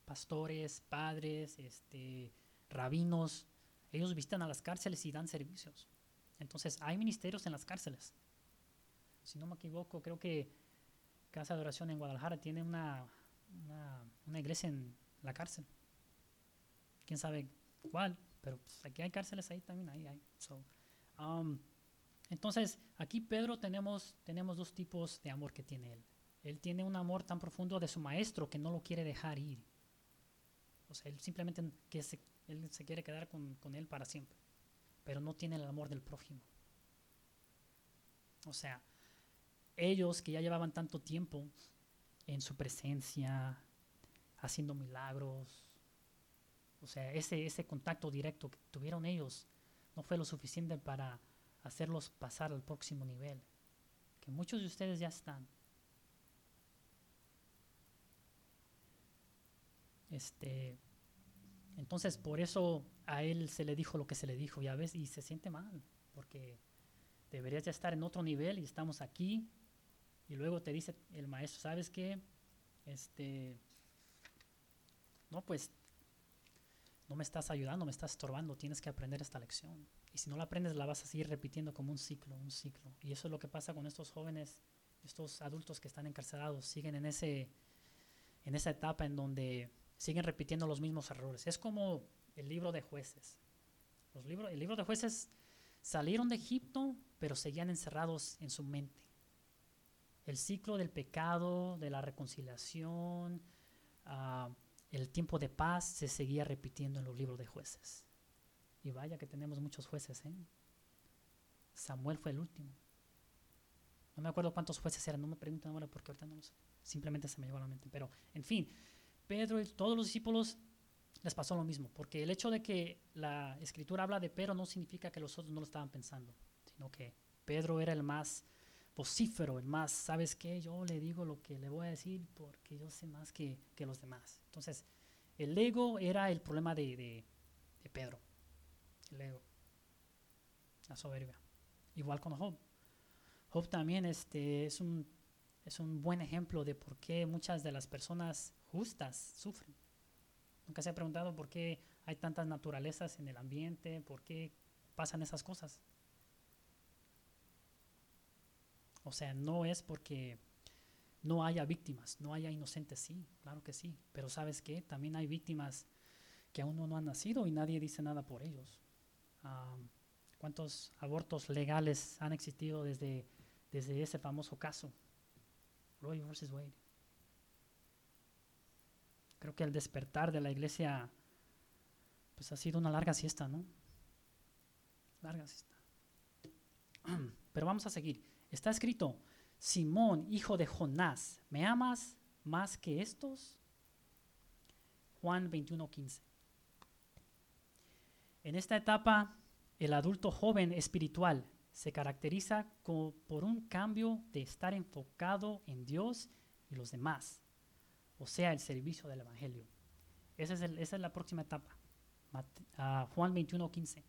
pastores, padres, este, rabinos. Ellos visitan a las cárceles y dan servicios. Entonces, hay ministerios en las cárceles. Si no me equivoco, creo que Casa de Oración en Guadalajara tiene una, una, iglesia en la cárcel. Quién sabe cuál, pero pues, aquí hay cárceles ahí también. Ahí hay. Um, entonces, aquí Pedro tenemos, tenemos dos tipos de amor que tiene él. Él tiene un amor tan profundo de su maestro que no lo quiere dejar ir. O sea, él simplemente que se, él se quiere quedar con, con él para siempre. Pero no tiene el amor del prójimo. O sea, ellos que ya llevaban tanto tiempo en su presencia, haciendo milagros, o sea, ese, ese contacto directo que tuvieron ellos no fue lo suficiente para hacerlos pasar al próximo nivel, que muchos de ustedes ya están. Este, entonces, por eso a él se le dijo lo que se le dijo, ya ves, y se siente mal, porque deberías ya estar en otro nivel y estamos aquí. Y luego te dice el maestro, ¿sabes qué? Este, no, pues, no me estás ayudando, me estás estorbando, tienes que aprender esta lección. Y si no la aprendes, la vas a seguir repitiendo como un ciclo, un ciclo. Y eso es lo que pasa con estos jóvenes, estos adultos que están encarcelados, siguen en, ese, en esa etapa en donde siguen repitiendo los mismos errores. Es como el libro de jueces. Los libros, el libro de jueces salieron de Egipto, pero seguían encerrados en su mente. El ciclo del pecado, de la reconciliación, uh, el tiempo de paz se seguía repitiendo en los libros de jueces. Y vaya que tenemos muchos jueces, ¿eh? Samuel fue el último. No me acuerdo cuántos jueces eran, no me pregunten ahora porque ahorita no lo sé. Simplemente se me llegó a la mente. Pero, en fin, Pedro y todos los discípulos les pasó lo mismo. Porque el hecho de que la escritura habla de Pedro no significa que los otros no lo estaban pensando, sino que Pedro era el más vocífero, el más, ¿sabes qué? Yo le digo lo que le voy a decir porque yo sé más que, que los demás. Entonces, el ego era el problema de, de, Pedro el ego, la soberbia. Igual con Job. Job también este, es, un, es un buen ejemplo de por qué muchas de las personas justas sufren. Nunca se ha preguntado por qué hay tantas naturalezas en el ambiente, por qué pasan esas cosas. O sea, no es porque no haya víctimas, no haya inocentes, sí, claro que sí, pero sabes qué, también hay víctimas que aún no han nacido y nadie dice nada por ellos cuántos abortos legales han existido desde, desde ese famoso caso, Roy versus Wade. Creo que el despertar de la iglesia pues ha sido una larga siesta, ¿no? Larga siesta. Pero vamos a seguir. Está escrito, Simón, hijo de Jonás, ¿me amas más que estos? Juan 21:15. En esta etapa, el adulto joven espiritual se caracteriza por un cambio de estar enfocado en Dios y los demás, o sea, el servicio del Evangelio. Esa es, la próxima etapa. Juan 21, 15.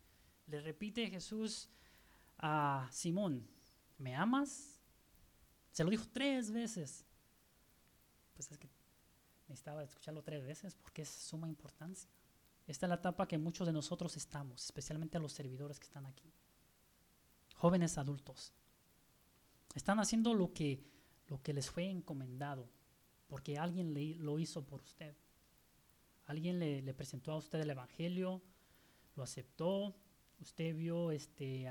Le repite Jesús a Simón, ¿me amas? Se lo dijo tres veces. Pues es que necesitaba escucharlo tres veces porque es suma importancia. Esta es la etapa que muchos de nosotros estamos, especialmente los servidores que están aquí. Jóvenes adultos. Están haciendo lo que, lo que les fue encomendado, porque alguien le, lo hizo por usted. Alguien le, presentó a usted el Evangelio, lo aceptó, usted vio este,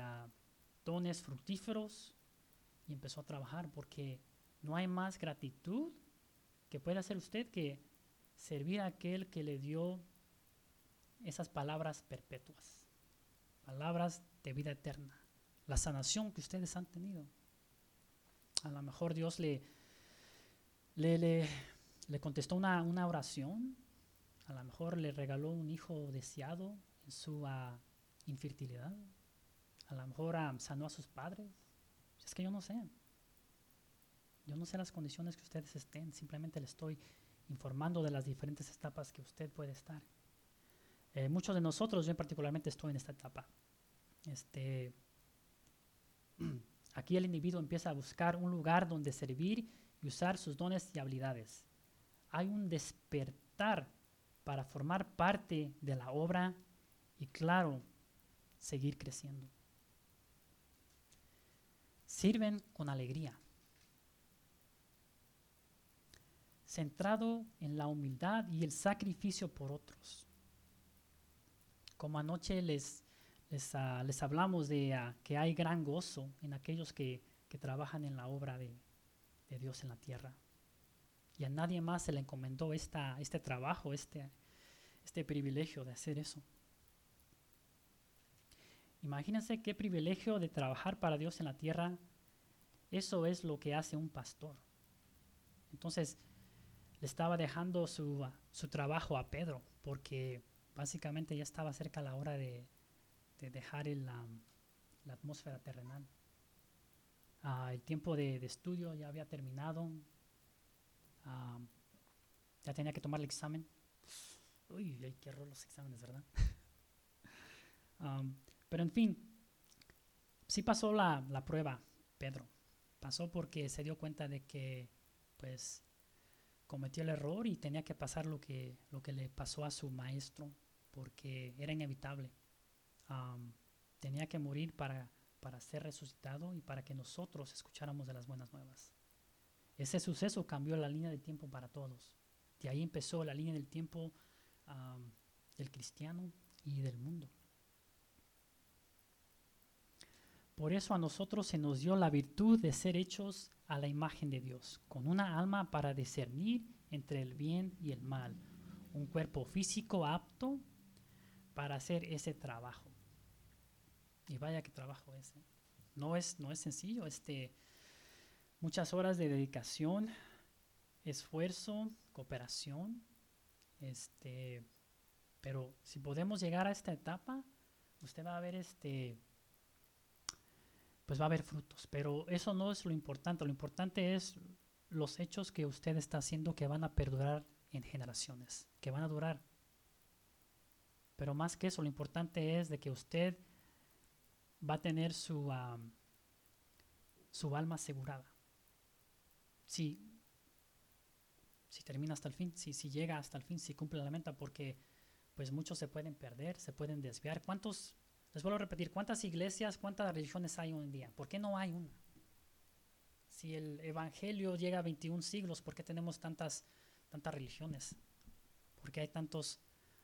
dones fructíferos y empezó a trabajar, porque no hay más gratitud que pueda hacer usted que servir a aquel que le dio esas palabras perpetuas, palabras de vida eterna, la sanación que ustedes han tenido. A lo mejor Dios le, le, le, contestó una, una, oración, a lo mejor le regaló un hijo deseado en su uh, infertilidad, a lo mejor uh, sanó a sus padres. Es que yo no sé. Yo no sé las condiciones que ustedes estén, simplemente le estoy informando de las diferentes etapas que usted puede estar. Eh, muchos de nosotros, yo particularmente estoy en esta etapa. Este, Aquí el individuo empieza a buscar un lugar donde servir y usar sus dones y habilidades. Hay un despertar para formar parte de la obra y claro, seguir creciendo. Sirven con alegría. Centrado en la humildad y el sacrificio por otros. Como anoche les, les, ah, hablamos de ah, que hay gran gozo en aquellos que, trabajan en la obra de, de, Dios en la tierra. Y a nadie más se le encomendó esta, este trabajo, este, este privilegio de hacer eso. Imagínense qué privilegio de trabajar para Dios en la tierra. Eso es lo que hace un pastor. Entonces, le estaba dejando su, su trabajo a Pedro, porque básicamente ya estaba cerca la hora de, de dejar el, la atmósfera terrenal. Ah, el tiempo de, de, estudio ya había terminado. Ah, ya tenía que tomar el examen. Uy, hay que los exámenes, ¿verdad? Um, pero en fin, sí pasó la, la, prueba, Pedro. Pasó porque se dio cuenta de que, pues, cometió el error y tenía que pasar lo que, lo que le pasó a su maestro, porque era inevitable. Tenía que morir para, para ser resucitado y para que nosotros escucháramos de las buenas nuevas. Ese suceso cambió la línea de tiempo para todos. De ahí empezó la línea del tiempo del cristiano y del mundo. Por eso a nosotros se nos dio la virtud de ser hechos a la imagen de Dios, con una alma para discernir entre el bien y el mal, un cuerpo físico apto para hacer ese trabajo. Y vaya que trabajo ese. ¿eh? No es, no es sencillo, este, muchas horas de dedicación, esfuerzo, cooperación, este, pero si podemos llegar a esta etapa, usted va a ver este, pues va a haber frutos. Pero eso no es lo importante. Lo importante es los hechos que usted está haciendo que van a perdurar en generaciones, que van a durar. Pero más que eso, lo importante es de que usted va a tener su, su alma asegurada. Si si termina hasta el fin, si, si llega hasta el fin, si cumple la meta, porque pues muchos se pueden perder, se pueden desviar. ¿Cuántos, les vuelvo a repetir, cuántas iglesias, cuántas religiones hay hoy en día? ¿Por qué no hay una? Si el Evangelio llega a 21 siglos, ¿por qué tenemos tantas, tantas religiones? ¿Por qué hay tantos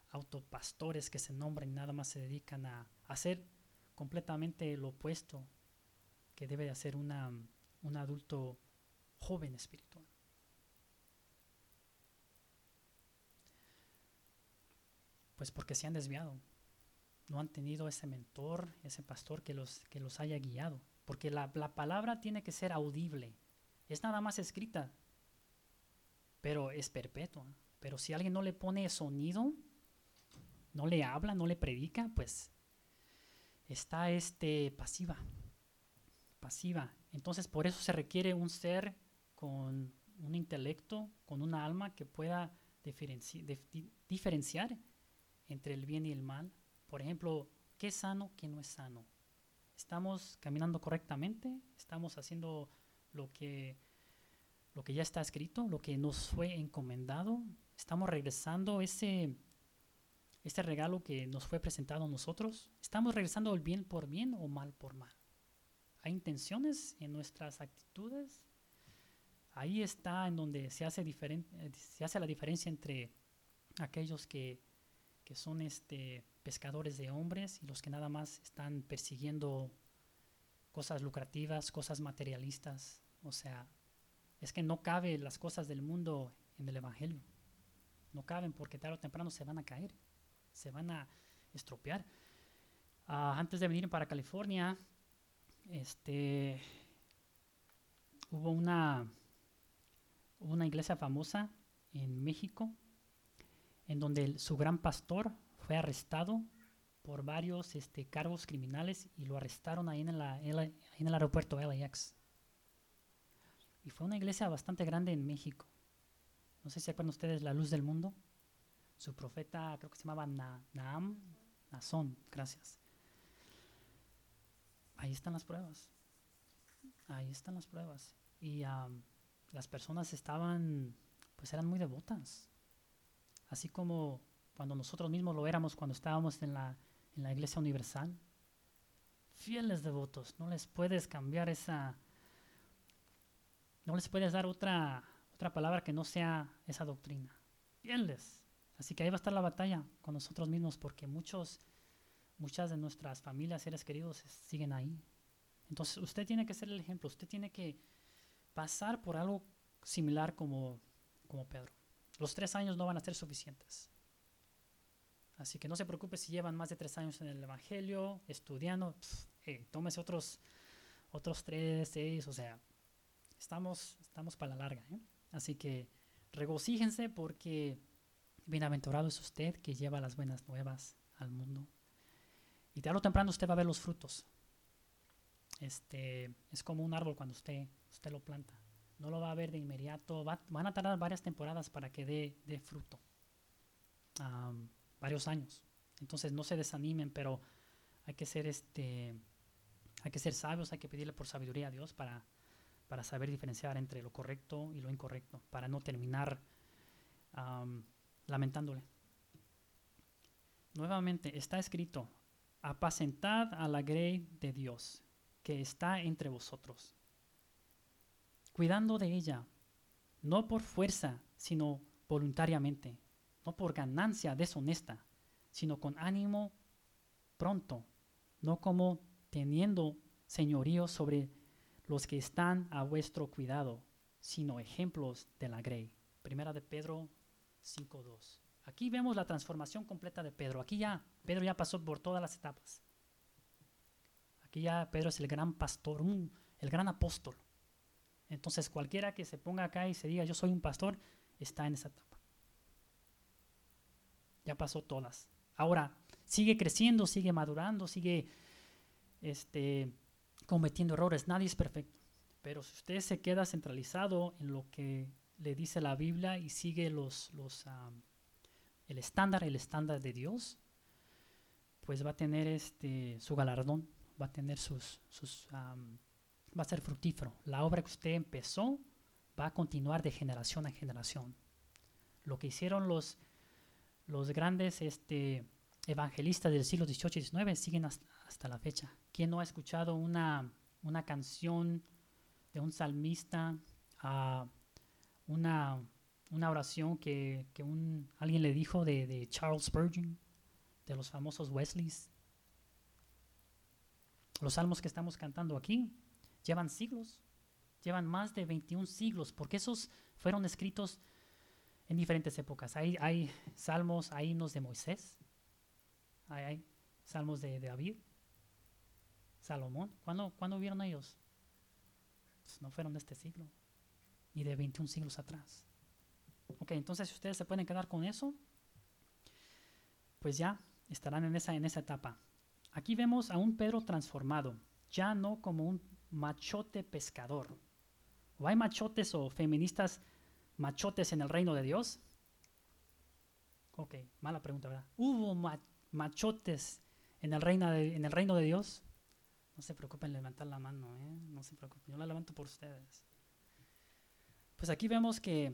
autopastores que se nombran y nada más se dedican a hacer completamente lo opuesto que debe de hacer un adulto joven espiritual? Pues porque se han desviado. No han tenido ese mentor, ese pastor que los, que los haya guiado. Porque la, palabra tiene que ser audible. Es nada más escrita, pero es perpetua. Pero si alguien no le pone sonido, no le habla, no le predica, pues está este pasiva. Pasiva. Entonces por eso se requiere un ser con un intelecto, con una alma que pueda diferenciar entre el bien y el mal. Por ejemplo, ¿qué es sano, qué no es sano? ¿Estamos caminando correctamente? ¿Estamos haciendo lo que, lo que ya está escrito, lo que nos fue encomendado? ¿Estamos regresando ese, ese regalo que nos fue presentado a nosotros? ¿Estamos regresando el bien por bien o mal por mal? ¿Hay intenciones en nuestras actitudes? Ahí está en donde se hace, se hace la diferencia entre aquellos que que son este, pescadores de hombres y los que nada más están persiguiendo cosas lucrativas, cosas materialistas. O sea, es que no cabe las cosas del mundo en el Evangelio. No caben porque tarde o temprano se van a caer, se van a estropear. Ah, antes de venir para California, este, hubo una, una iglesia famosa en México en donde su gran pastor fue arrestado por varios este, cargos criminales y lo arrestaron ahí en, en el aeropuerto LAX. Y fue una iglesia bastante grande en México. No sé si acuerdan ustedes la luz del mundo. Su profeta creo que se llamaba Naam, Nazón, gracias. Ahí están las pruebas. Ahí están las pruebas. Y las personas estaban, pues eran muy devotas. Así como cuando nosotros mismos lo éramos cuando estábamos en la, en la iglesia universal. Fieles devotos. No les puedes cambiar esa... No les puedes dar otra, otra palabra que no sea esa doctrina. Fieles. Así que ahí va a estar la batalla con nosotros mismos porque muchos, muchas de nuestras familias, seres queridos siguen ahí. Entonces usted tiene que ser el ejemplo, usted tiene que pasar por algo similar como, como Pedro. Los tres años no van a ser suficientes. Así que no se preocupe si llevan más de tres años en el Evangelio, estudiando, tómese otros, otros tres, seis, o sea, estamos, estamos para la larga. ¿eh? Así que regocíjense porque bienaventurado es usted que lleva las buenas nuevas al mundo. Y tarde o temprano usted va a ver los frutos. Este, es como un árbol cuando usted, usted lo planta. No lo va a ver de inmediato. van a tardar varias temporadas para que dé, fruto. Varios años. Entonces no se desanimen, pero hay que ser este, hay que ser sabios, hay que pedirle por sabiduría a Dios para, para saber diferenciar entre lo correcto y lo incorrecto, para no terminar lamentándole. Nuevamente está escrito, apacentad a la grey de Dios que está entre vosotros, cuidando de ella, no por fuerza, sino voluntariamente, no por ganancia deshonesta, sino con ánimo pronto, no como teniendo señorío sobre los que están a vuestro cuidado, sino ejemplos de la grey. Primera de Pedro 5.2. Aquí vemos la transformación completa de Pedro. Aquí ya, Pedro ya pasó por todas las etapas. Aquí ya Pedro es el gran pastor, el gran apóstol. Entonces cualquiera que se ponga acá y se diga yo soy un pastor, está en esa etapa. Ya pasó todas. Ahora, sigue creciendo, sigue madurando, sigue este, cometiendo errores. Nadie es perfecto. Pero si usted se queda centralizado en lo que le dice la Biblia y sigue los, los, el estándar, el estándar de Dios, pues va a tener este, su galardón va a tener sus, sus va a ser fructífero. La obra que usted empezó va a continuar de generación a generación. Lo que hicieron los, los grandes este, evangelistas del siglo XVIII y XIX siguen hasta, la fecha. ¿Quién no ha escuchado una, una canción de un salmista, uh, una, una oración que, que un, alguien le dijo de, de Charles Spurgeon, de los famosos Wesleys? Los salmos que estamos cantando aquí llevan siglos, llevan más de 21 siglos, porque esos fueron escritos en diferentes épocas. Hay, hay salmos, hay himnos de Moisés, hay, salmos de, David, Salomón. ¿Cuándo, ¿Cuándo vieron ellos? Pues no fueron de este siglo, ni de 21 siglos atrás. Ok, entonces si ustedes se pueden quedar con eso, pues ya estarán en esa, en esa etapa. Aquí vemos a un Pedro transformado, ya no como un machote pescador. ¿O hay machotes o feministas machotes en el reino de Dios? Ok, mala pregunta, ¿verdad? ¿Hubo machotes en el, reino de, en el reino de Dios? No se preocupen levantar la mano, ¿eh? No se preocupen, yo la levanto por ustedes. Pues aquí vemos que,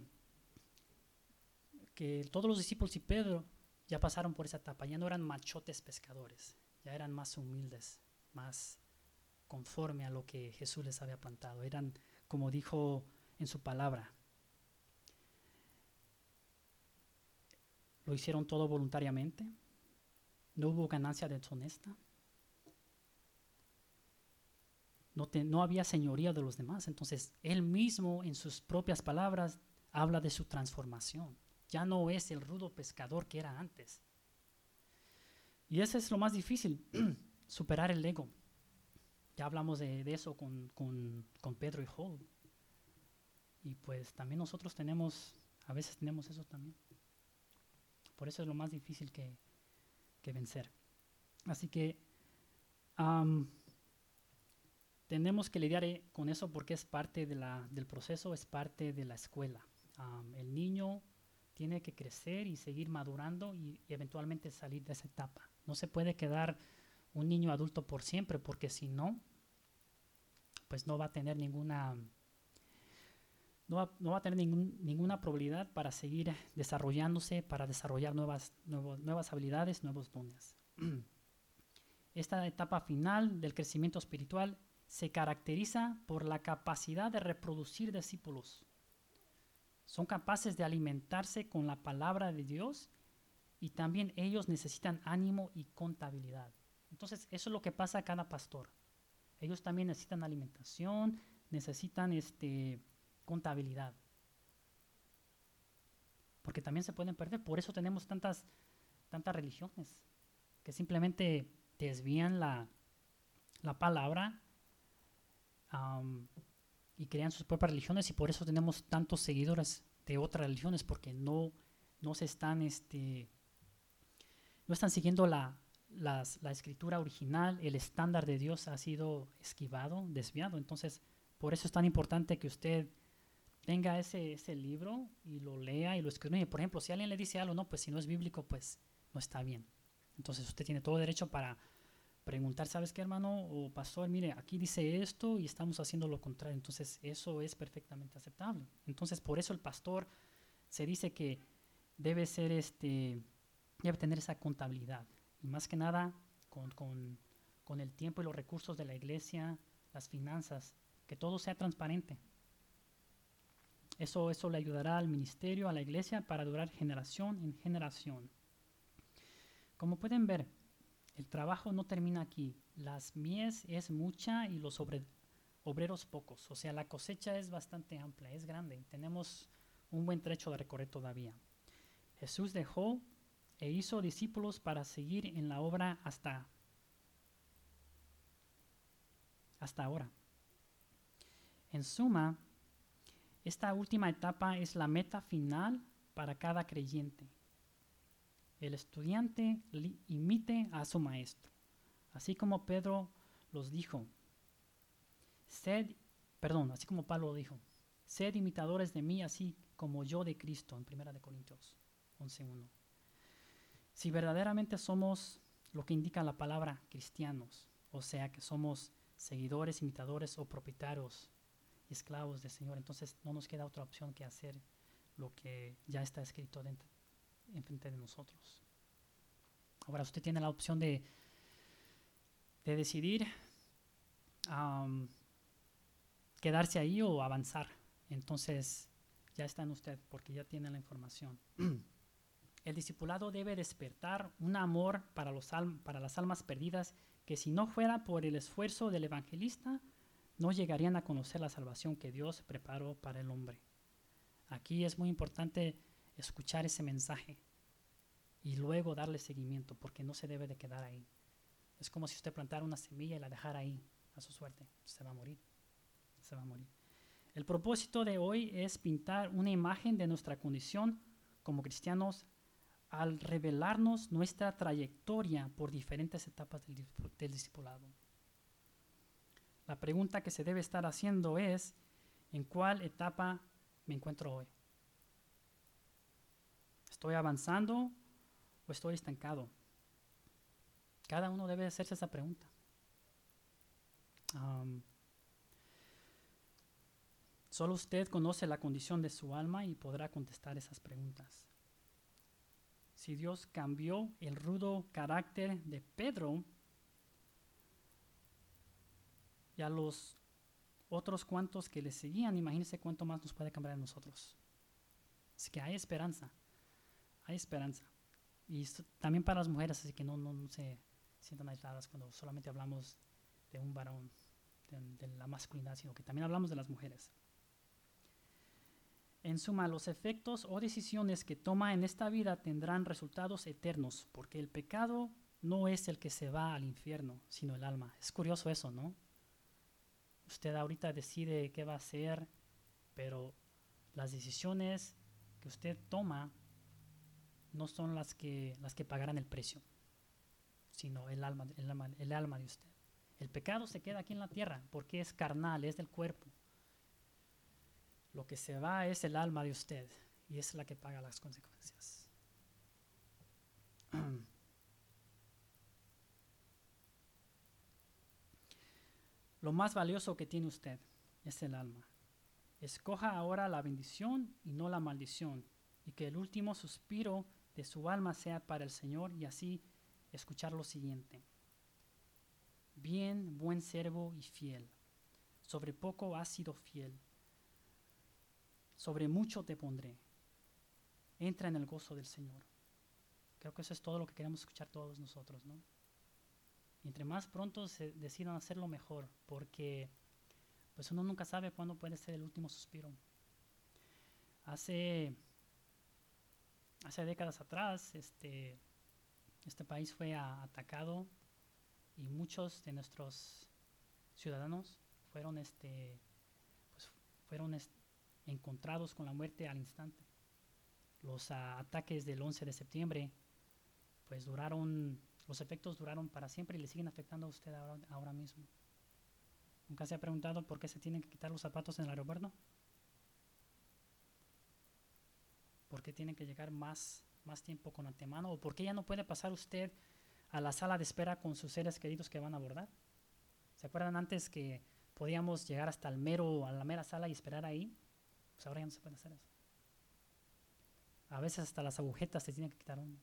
que todos los discípulos y Pedro ya pasaron por esa etapa, ya no eran machotes pescadores ya eran más humildes, más conforme a lo que Jesús les había plantado. Eran, como dijo en su palabra, lo hicieron todo voluntariamente, no hubo ganancia deshonesta, no, no había señoría de los demás. Entonces, él mismo en sus propias palabras habla de su transformación. Ya no es el rudo pescador que era antes y ese es lo más difícil, superar el ego. Ya hablamos de, eso con, Pedro y Job. Y pues también nosotros tenemos, a veces tenemos eso también. Por eso es lo más difícil que, vencer. Así que tenemos que lidiar eh, con eso porque es parte de la, del proceso, es parte de la escuela. el niño tiene que crecer y seguir madurando y eventualmente salir de esa etapa. No se puede quedar un niño adulto por siempre, porque si no, pues no va a tener ninguna no va, a tener ninguna probabilidad para seguir desarrollándose, para desarrollar nuevas, nuevas habilidades, nuevos dones. Esta etapa final del crecimiento espiritual se caracteriza por la capacidad de reproducir discípulos. Son capaces de alimentarse con la palabra de Dios y también ellos necesitan ánimo y contabilidad. Entonces, eso es lo que pasa a cada pastor. Ellos también necesitan alimentación, necesitan este, contabilidad. Porque también se pueden perder. Por eso tenemos tantas, tantas religiones que simplemente desvían la, la palabra y crean sus propias religiones y por eso tenemos tantos seguidores de otras religiones porque no, no se están este no están siguiendo la, la escritura original, el estándar de Dios ha sido esquivado, desviado. Entonces, por eso es tan importante que usted tenga ese, ese libro y lo lea y lo escriba. Por ejemplo, si alguien le dice algo, no, pues si no es bíblico, pues no está bien. Entonces usted tiene todo derecho para preguntar, ¿sabes qué, hermano o pastor? Mire, aquí dice esto y estamos haciendo lo contrario. Entonces eso es perfectamente aceptable. Entonces por eso el pastor se dice que debe ser este, debe tener esa contabilidad. Y más que nada con, con, con el tiempo y los recursos de la iglesia, las finanzas, que todo sea transparente. Eso, eso le ayudará al ministerio, a la iglesia, para durar generación en generación. Como pueden ver, el trabajo no termina aquí. Las mies es mucha y los obreros pocos. O sea, la cosecha es bastante amplia, es grande. Tenemos un buen trecho de recorrer todavía. Jesús dejó e hizo discípulos para seguir en la obra hasta, hasta ahora. En suma, esta última etapa es la meta final para cada creyente. El estudiante imite a su maestro, así como Pedro los dijo. Sed, perdón, así como Pablo lo dijo. Sed imitadores de mí, así como yo de Cristo, en 1 Corintios 11.1. Si verdaderamente somos lo que indica la palabra cristianos, o sea que somos seguidores, imitadores o propietarios esclavos del Señor. Entonces no nos queda otra opción que hacer lo que ya está escrito dentro, enfrente de nosotros. Ahora usted tiene la opción de, de decidir quedarse ahí o avanzar. Entonces ya está en usted porque ya tiene la información. El discipulado debe despertar un amor para, los para las almas perdidas que si no fuera por el esfuerzo del evangelista, no llegarían a conocer la salvación que Dios preparó para el hombre. Aquí es muy importante escuchar ese mensaje y luego darle seguimiento, porque no se debe de quedar ahí. Es como si usted plantara una semilla y la dejara ahí a su suerte. Se va a morir. Se va a morir. El propósito de hoy es pintar una imagen de nuestra condición como cristianos al revelarnos nuestra trayectoria por diferentes etapas del, del discipulado. La pregunta que se debe estar haciendo es, ¿en cuál etapa me encuentro hoy? ¿Estoy avanzando o estoy estancado? Cada uno debe hacerse esa pregunta. solo usted conoce la condición de su alma y podrá contestar esas preguntas. Si Dios cambió el rudo carácter de Pedro, y a los otros cuantos que le seguían, imagínense cuánto más nos puede cambiar a nosotros. Así que hay esperanza, hay esperanza. Y también para las mujeres, así que no, no, se sientan aisladas cuando solamente hablamos de un varón, de, la masculinidad, sino que también hablamos de las mujeres. En suma, los efectos o decisiones que toma en esta vida tendrán resultados eternos, porque el pecado no es el que se va al infierno, sino el alma. Es curioso eso, ¿no? Usted ahorita decide qué va a hacer, pero las decisiones que usted toma no son las que, las que pagarán el precio, sino el alma, el, alma, el alma de usted. El pecado se queda aquí en la tierra porque es carnal, es del cuerpo. Lo que se va es el alma de usted y es la que paga las consecuencias. Lo más valioso que tiene usted es el alma. Escoja ahora la bendición y no la maldición, y que el último suspiro de su alma sea para el Señor y así escuchar lo siguiente. Bien, buen servo y fiel. Sobre poco has sido fiel. Sobre mucho te pondré. Entra en el gozo del Señor. Creo que eso es todo lo que queremos escuchar todos nosotros, ¿no? Entre más pronto se decidan hacerlo mejor, porque pues uno nunca sabe cuándo puede ser el último suspiro. Hace, hace décadas atrás, este, este país fue atacado y muchos de nuestros ciudadanos fueron, este, pues, fueron encontrados con la muerte al instante. Los ataques del 11 de septiembre, pues duraron, los efectos duraron para siempre y le siguen afectando a usted ahora mismo. ¿Nunca se ha preguntado por qué se tienen que quitar los zapatos en el aeropuerto? ¿Por qué tienen que llegar más, más tiempo con antemano? ¿O por qué ya no puede pasar usted a la sala de espera con sus seres queridos que van a abordar? ¿Se acuerdan antes que podíamos llegar hasta el mero, a la mera sala y esperar ahí? Pues ahora ya no se puede hacer eso. A veces hasta las agujetas se tienen que quitar uno.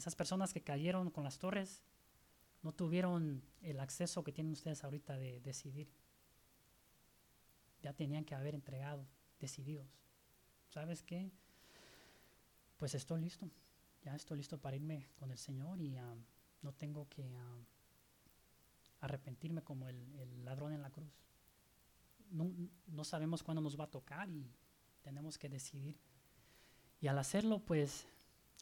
Esas personas que cayeron con las torres no tuvieron el acceso que tienen ustedes ahorita de decidir. Ya tenían que haber entregado, decididos. ¿Sabes qué? Pues estoy listo. Ya estoy listo para irme con el Señor y ah, no tengo que ah, arrepentirme como el, ladrón en la cruz. No, no sabemos cuándo nos va a tocar y tenemos que decidir. Y al hacerlo, pues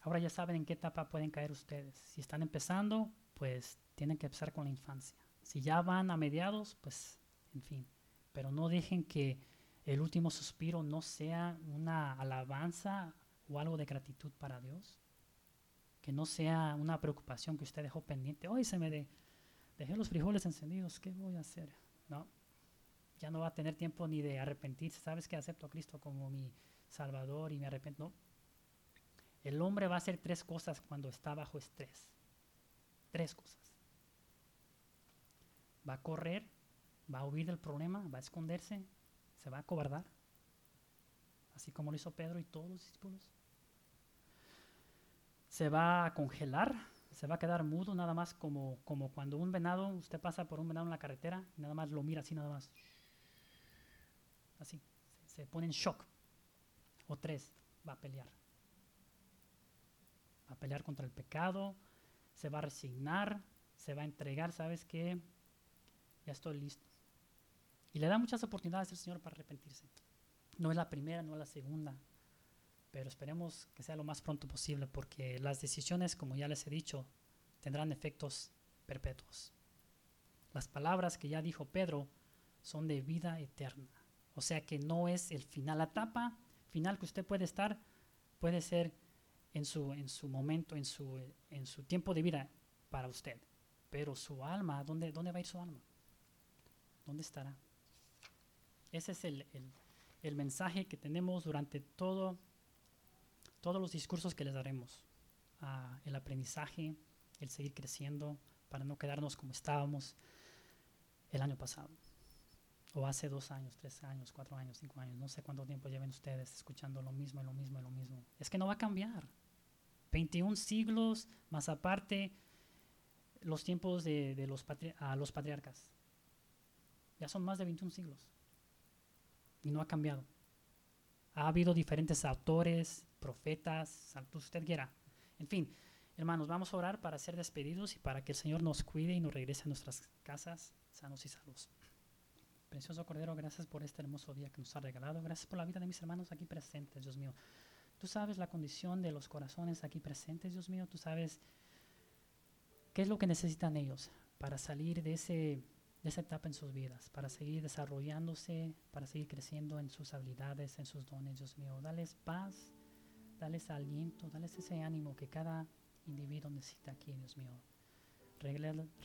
ahora ya saben en qué etapa pueden caer ustedes. Si están empezando, pues tienen que empezar con la infancia. Si ya van a mediados, pues, en fin. Pero no dejen que el último suspiro no sea una alabanza o algo de gratitud para Dios. Que no sea una preocupación que usted dejó pendiente. Hoy se me dejé los frijoles encendidos, ¿qué voy a hacer? No, ya no va a tener tiempo ni de arrepentirse. ¿Sabes que acepto a Cristo como mi Salvador y me arrepiento? No. El hombre va a hacer tres cosas cuando está bajo estrés. Tres cosas va a correr, va a huir del problema, va a esconderse, se va a cobardar, así como lo hizo Pedro y todos los discípulos. Se va a congelar, se va a quedar mudo nada más como, como cuando un venado, usted pasa por un venado en la carretera y nada más lo mira así nada más. Así, se, pone en shock. O tres, va a pelear. A pelear contra el pecado, se va a resignar, se va a entregar, ¿sabes qué? ya estoy listo. Y le da muchas oportunidades al Señor para arrepentirse. No es la primera, no es la segunda, pero esperemos que sea lo más pronto posible porque las decisiones, como ya les he dicho, tendrán efectos perpetuos. Las palabras que ya dijo Pedro son de vida eterna. O sea que no es el final. La etapa final que usted puede estar puede ser en su, en su momento, en su, en su tiempo de vida para usted. Pero su alma, ¿dónde, ¿dónde va a ir su alma? ¿Dónde estará? Ese es el, mensaje que tenemos durante todo, todos los discursos que les daremos. Ah, el aprendizaje, el seguir creciendo para no quedarnos como estábamos el año pasado. O hace dos años, tres años, cuatro años, cinco años. No sé cuánto tiempo lleven ustedes escuchando lo mismo y lo mismo y lo mismo. Es que no va a cambiar. 21 siglos, más aparte los tiempos de, los, a los patriarcas. Ya son más de 21 siglos. Y no ha cambiado. Ha habido diferentes autores, profetas, usted quiera. En fin, hermanos, vamos a orar para ser despedidos y para que el Señor nos cuide y nos regrese a nuestras casas sanos y salvos. Precioso Cordero, gracias por este hermoso día que nos ha regalado. Gracias por la vida de mis hermanos aquí presentes, Dios mío. Tú sabes la condición de los corazones aquí presentes, Dios mío. Tú sabes qué es lo que necesitan ellos para salir de ese esa etapa en sus vidas, para seguir desarrollándose, para seguir creciendo en sus habilidades, en sus dones, Dios mío. Dales paz, dales aliento, dales ese ánimo que cada individuo necesita aquí, Dios mío.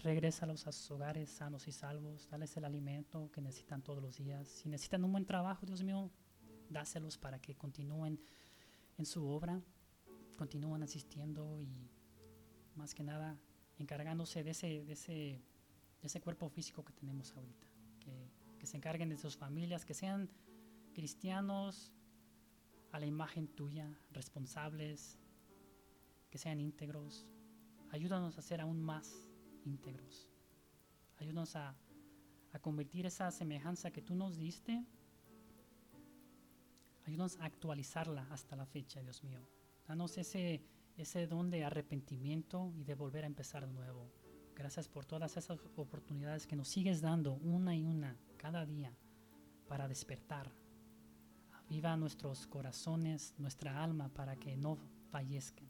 Regrésalos a sus hogares sanos y salvos, dales el alimento que necesitan todos los días. Si necesitan un buen trabajo, Dios mío, dáselos para que continúen en su obra, continúen asistiendo y más que nada encargándose de ese, de ese de ese cuerpo físico que tenemos ahorita. Que, que se encarguen de sus familias, que sean cristianos a la imagen tuya, responsables, que sean íntegros. Ayúdanos a ser aún más íntegros. Ayúdanos a, a convertir esa semejanza que tú nos diste. Ayúdanos a actualizarla hasta la fecha, Dios mío. Danos ese, ese don de arrepentimiento y de volver a empezar de nuevo. Gracias por todas esas oportunidades que nos sigues dando una y una cada día para despertar. Viva nuestros corazones, nuestra alma para que no fallezcan,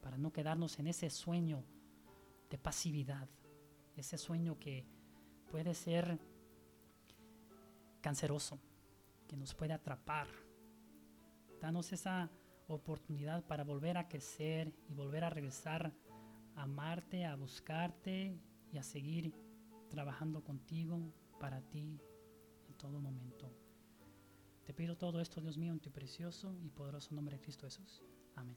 para no quedarnos en ese sueño de pasividad, ese sueño que puede ser canceroso, que nos puede atrapar. Danos esa oportunidad para volver a crecer y volver a regresar a amarte, a buscarte y a seguir trabajando contigo, para ti, en todo momento. Te pido todo esto, Dios mío, en tu precioso y poderoso nombre de Cristo Jesús. Amén.